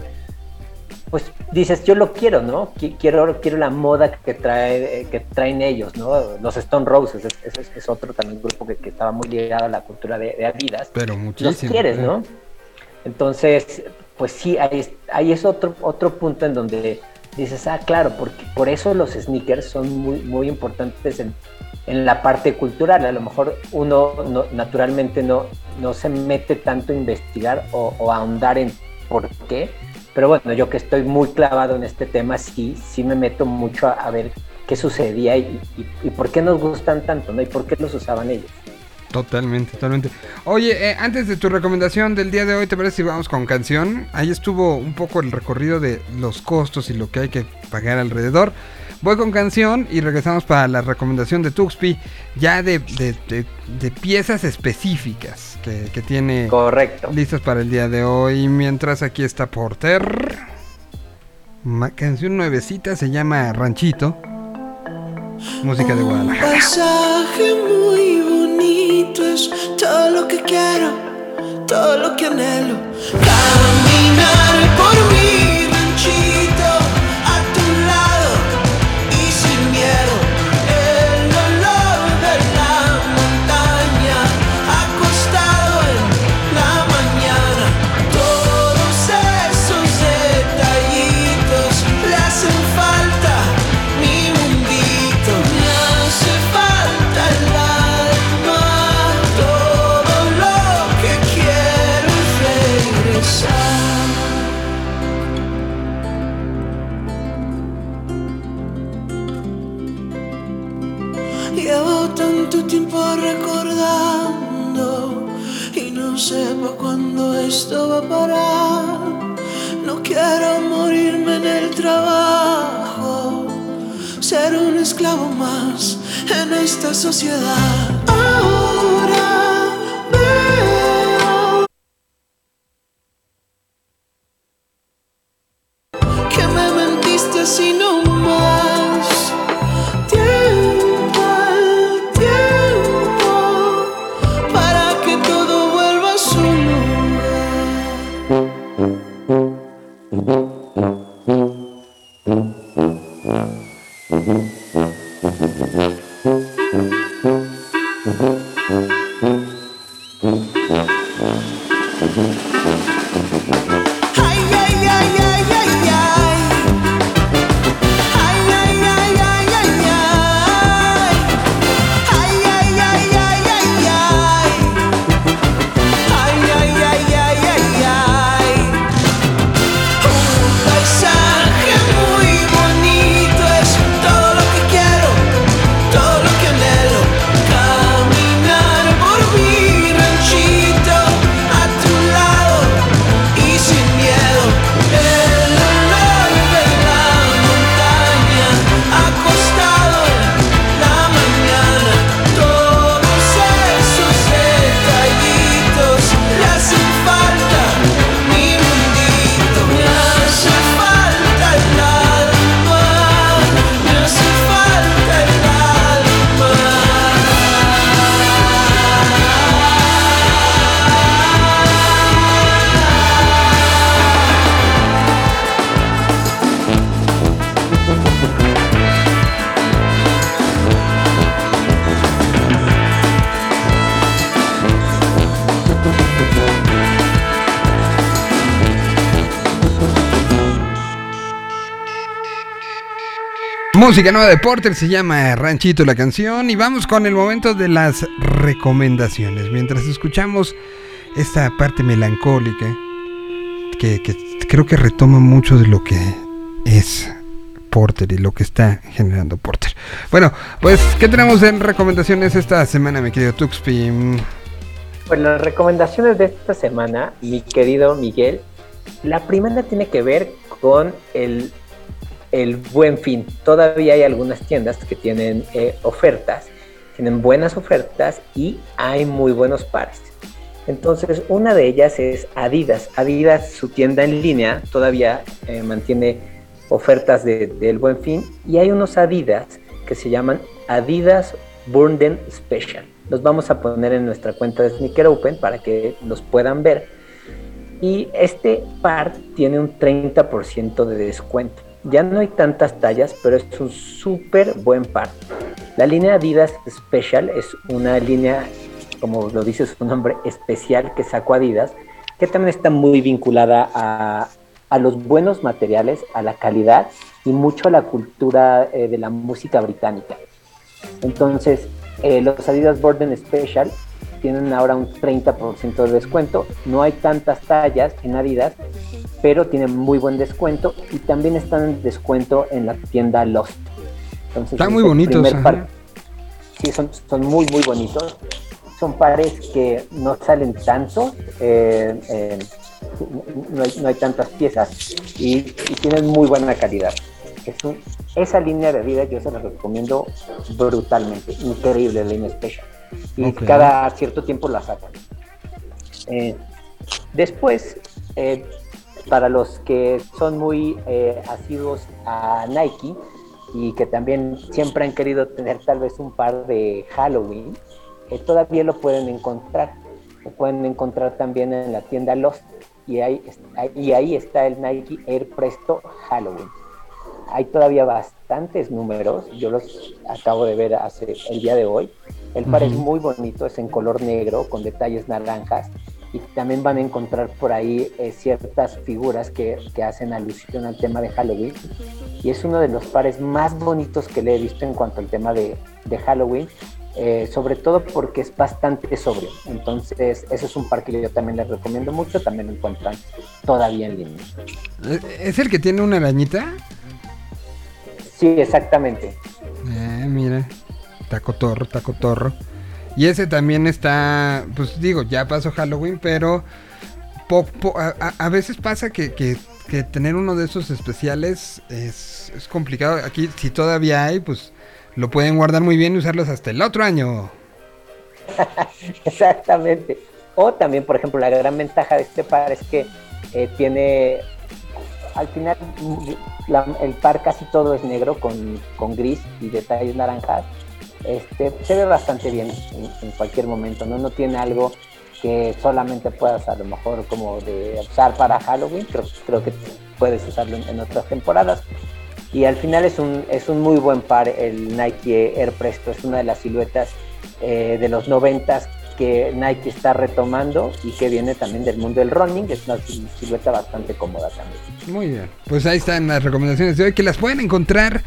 pues dices, yo lo quiero, ¿no? Quiero, quiero la moda que, trae, que traen ellos, ¿no? Los Stone Roses es, es, es otro también grupo que, que, estaba muy ligado a la cultura de, de Adidas. Pero muchísimo. Los quieres, ¿no? Entonces, pues sí, ahí, ahí es otro, otro punto en donde dices, ah, claro, porque por eso los sneakers son muy, muy importantes en, en la parte cultural. A lo mejor uno no, naturalmente no, no se mete tanto a investigar o, o, a ahondar en por qué, pero bueno, yo que estoy muy clavado en este tema, sí, sí me meto mucho a, ver qué sucedía y, y, y, por qué nos gustan tanto, ¿no? Y por qué los usaban ellos. Totalmente, totalmente. Oye, eh, antes de tu recomendación del día de hoy, ¿te parece si vamos con canción? Ahí estuvo un poco el recorrido de los costos y lo que hay que pagar alrededor. Voy con canción y regresamos para la recomendación de Tuxpi, ya de, de, de, de piezas específicas que, que, tiene Correcto. listas para el día de hoy. Mientras aquí está Porter. Una canción nuevecita se llama Ranchito. Música de Guadalajara. Un pasaje muy bonito es todo lo que quiero, todo lo que anhelo. Caminar por tiempo recordando y no sepa cuándo esto va a parar. No quiero morirme en el trabajo, ser un esclavo más en esta sociedad. Oh, Ay, ay, Música nueva de Porter se llama Ranchito la canción y vamos con el momento de las recomendaciones. Mientras escuchamos esta parte melancólica que, creo que retoma mucho de lo que es Porter y lo que está generando Porter. Bueno, pues, ¿qué tenemos en recomendaciones esta semana, mi querido Tuxpi? Bueno, las recomendaciones de esta semana, mi querido Miguel, la primera tiene que ver con el, el buen fin. Todavía hay algunas tiendas que tienen eh, ofertas, tienen buenas ofertas y hay muy buenos pares. Entonces, una de ellas es Adidas. Adidas, su tienda en línea, todavía eh, mantiene ofertas de- del buen fin y hay unos Adidas que se llaman Adidas Burden Special. Los vamos a poner en nuestra cuenta de Sneaker Open para que los puedan ver. Y este par tiene un 30% de descuento. Ya no hay tantas tallas, pero es un súper buen par. La línea Adidas Special es una línea, como lo dice su nombre, especial que sacó Adidas, que también está muy vinculada a, los buenos materiales, a la calidad y mucho a la cultura eh, de la música británica. Entonces, eh, los Adidas Burden Special tienen ahora un 30% de descuento. No hay tantas tallas en Adidas, pero tienen muy buen descuento y también están en descuento en la tienda Lost. Entonces, Están es muy el bonitos, Sí, son, son muy, muy bonitos. Son pares que no salen tanto, eh, eh, no, hay, no hay tantas piezas y, y tienen muy buena calidad. Es un- esa línea de vida yo se la recomiendo brutalmente, increíble la línea. Y cada cierto tiempo la sacan. Eh, después, eh, para los que son muy eh, asiduos a Nike y que también siempre han querido tener tal vez un par de Halloween, eh, todavía lo pueden encontrar. Lo pueden encontrar también en la tienda Lost y ahí, y ahí está el Nike Air Presto Halloween. Hay todavía bastantes números, yo los acabo de ver hace el día de hoy. El par es muy bonito, es en color negro con detalles naranjas y también van a encontrar por ahí eh, ciertas figuras que, que hacen alusión al tema de Halloween y es uno de los pares más bonitos que le he visto en cuanto al tema de, de Halloween, eh, sobre todo porque es bastante sobrio. Entonces, ese es un par que yo también les recomiendo mucho, también lo encuentran todavía en línea. ¿Es el que tiene una arañita? Sí, exactamente. Eh, mira, taco torro, taco torro. Y ese también está, pues digo, ya pasó Halloween, pero a, veces pasa que, que- tener uno de esos especiales es, complicado. Aquí, si todavía hay, pues lo pueden guardar muy bien y usarlos hasta el otro año. Exactamente. O también, por ejemplo, la gran ventaja de este par es que eh, tiene, al final, la- el par casi todo es negro con, con gris y detalles naranjas. Este, se ve bastante bien en, en cualquier momento, ¿no? No tiene algo que solamente puedas a lo mejor como de usar para Halloween, creo, creo que puedes usarlo en, en otras temporadas. Y al final es un, es un muy buen par el Nike Air Presto, es una de las siluetas eh, de los noventas que Nike está retomando y que viene también del mundo del running, es una sil- silueta bastante cómoda también. Muy bien. Pues ahí están las recomendaciones de hoy que las pueden encontrar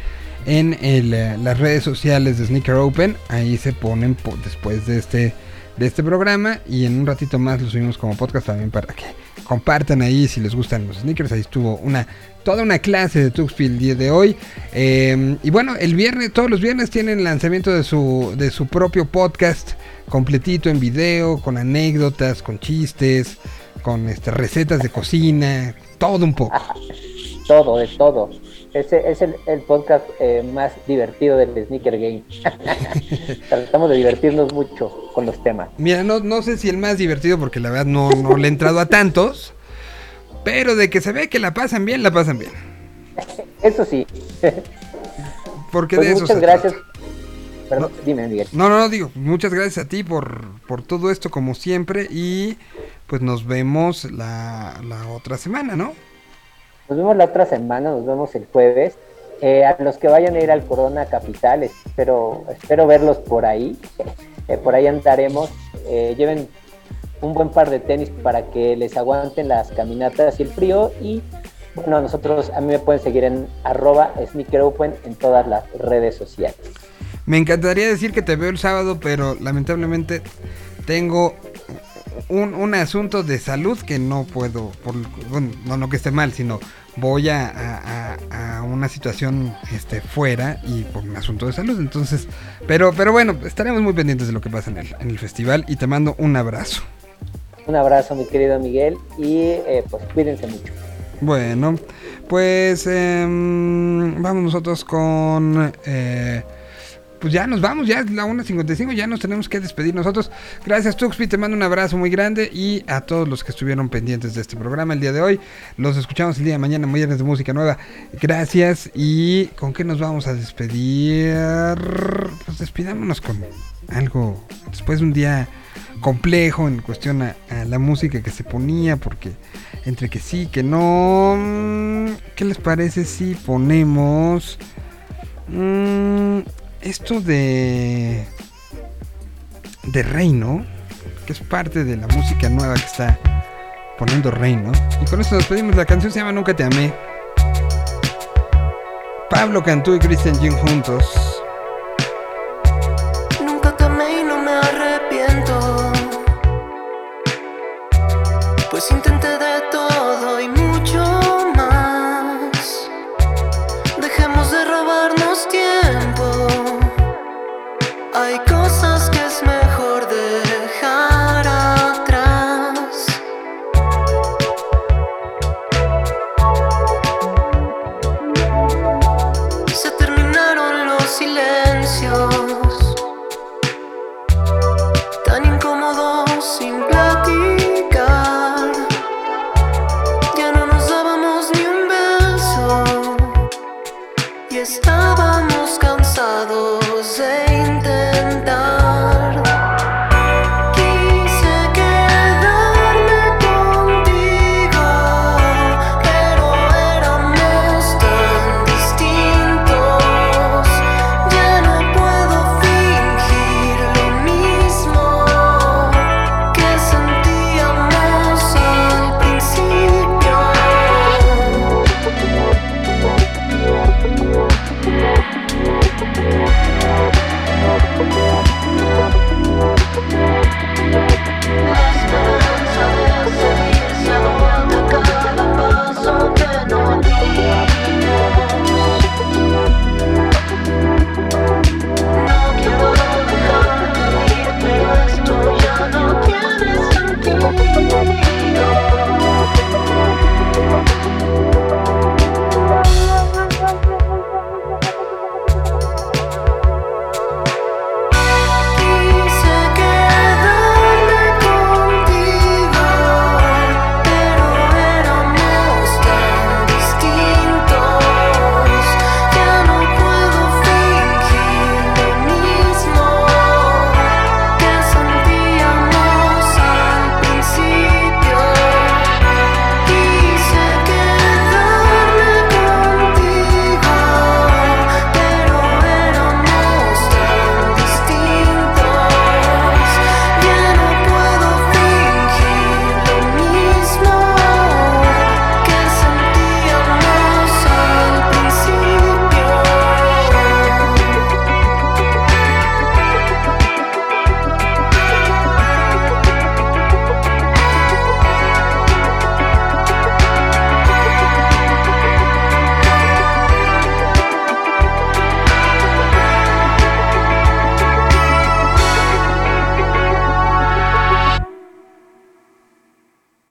en el, eh, las redes sociales de Sneaker Open. Ahí se ponen po- después de este de este programa y en un ratito más lo subimos como podcast también para que compartan ahí si les gustan los sneakers. Ahí estuvo una toda una clase de Tuxfield el día de hoy. Eh, y bueno, el viernes, todos los viernes tienen lanzamiento de su, de su propio podcast completito en video, con anécdotas, con chistes, con este, recetas de cocina, todo un poco. Todo, de todo. Ese es el, el podcast eh, más divertido del Sneaker Game. Tratamos de divertirnos mucho con los temas. Mira, no, no sé si el más divertido, porque la verdad no, no le he entrado a tantos. Pero de que se ve que la pasan bien, la pasan bien. Eso sí. Porque Pues de eso muchas se gracias. trata. Perdón, dime, Miguel. No, no, no, digo, muchas gracias a ti por, por todo esto como siempre. Y pues nos vemos la, la otra semana, ¿no? Nos vemos la otra semana, nos vemos el jueves. Eh, a los que vayan a ir al Corona Capital, espero, espero verlos por ahí. Eh, por ahí andaremos. Eh, lleven un buen par de tenis para que les aguanten las caminatas y el frío. Y bueno, nosotros, a mí me pueden seguir en arroba sneakeropen en todas las redes sociales. Me encantaría decir que te veo el sábado, pero lamentablemente tengo un, un asunto de salud que no puedo, por, bueno, no, no que esté mal, sino voy a, a- una situación este, fuera y por un asunto de salud. Entonces, pero, pero bueno, estaremos muy pendientes de lo que pasa en el, en el festival y te mando un abrazo. Un abrazo, mi querido Miguel, y eh, pues cuídense mucho. Bueno, pues em, vamos nosotros con... eh, pues ya nos vamos, ya es la 1.55, ya nos tenemos que despedir nosotros. Gracias Tuxpi, te mando un abrazo muy grande y a todos los que estuvieron pendientes de este programa el día de hoy. Los escuchamos el día de mañana, viernes de música nueva. Gracias y ¿con qué nos vamos a despedir? Pues despidámonos con algo, después de un día complejo en cuestión a, la música que se ponía, porque entre que sí, que no... mm, ¿Qué les parece si ponemos... mm, esto de... De Reino, que es parte de la música nueva que está poniendo Reino. Y con esto nos despedimos. La canción se llama Nunca te amé. Pablo Cantú y Christian Jim juntos.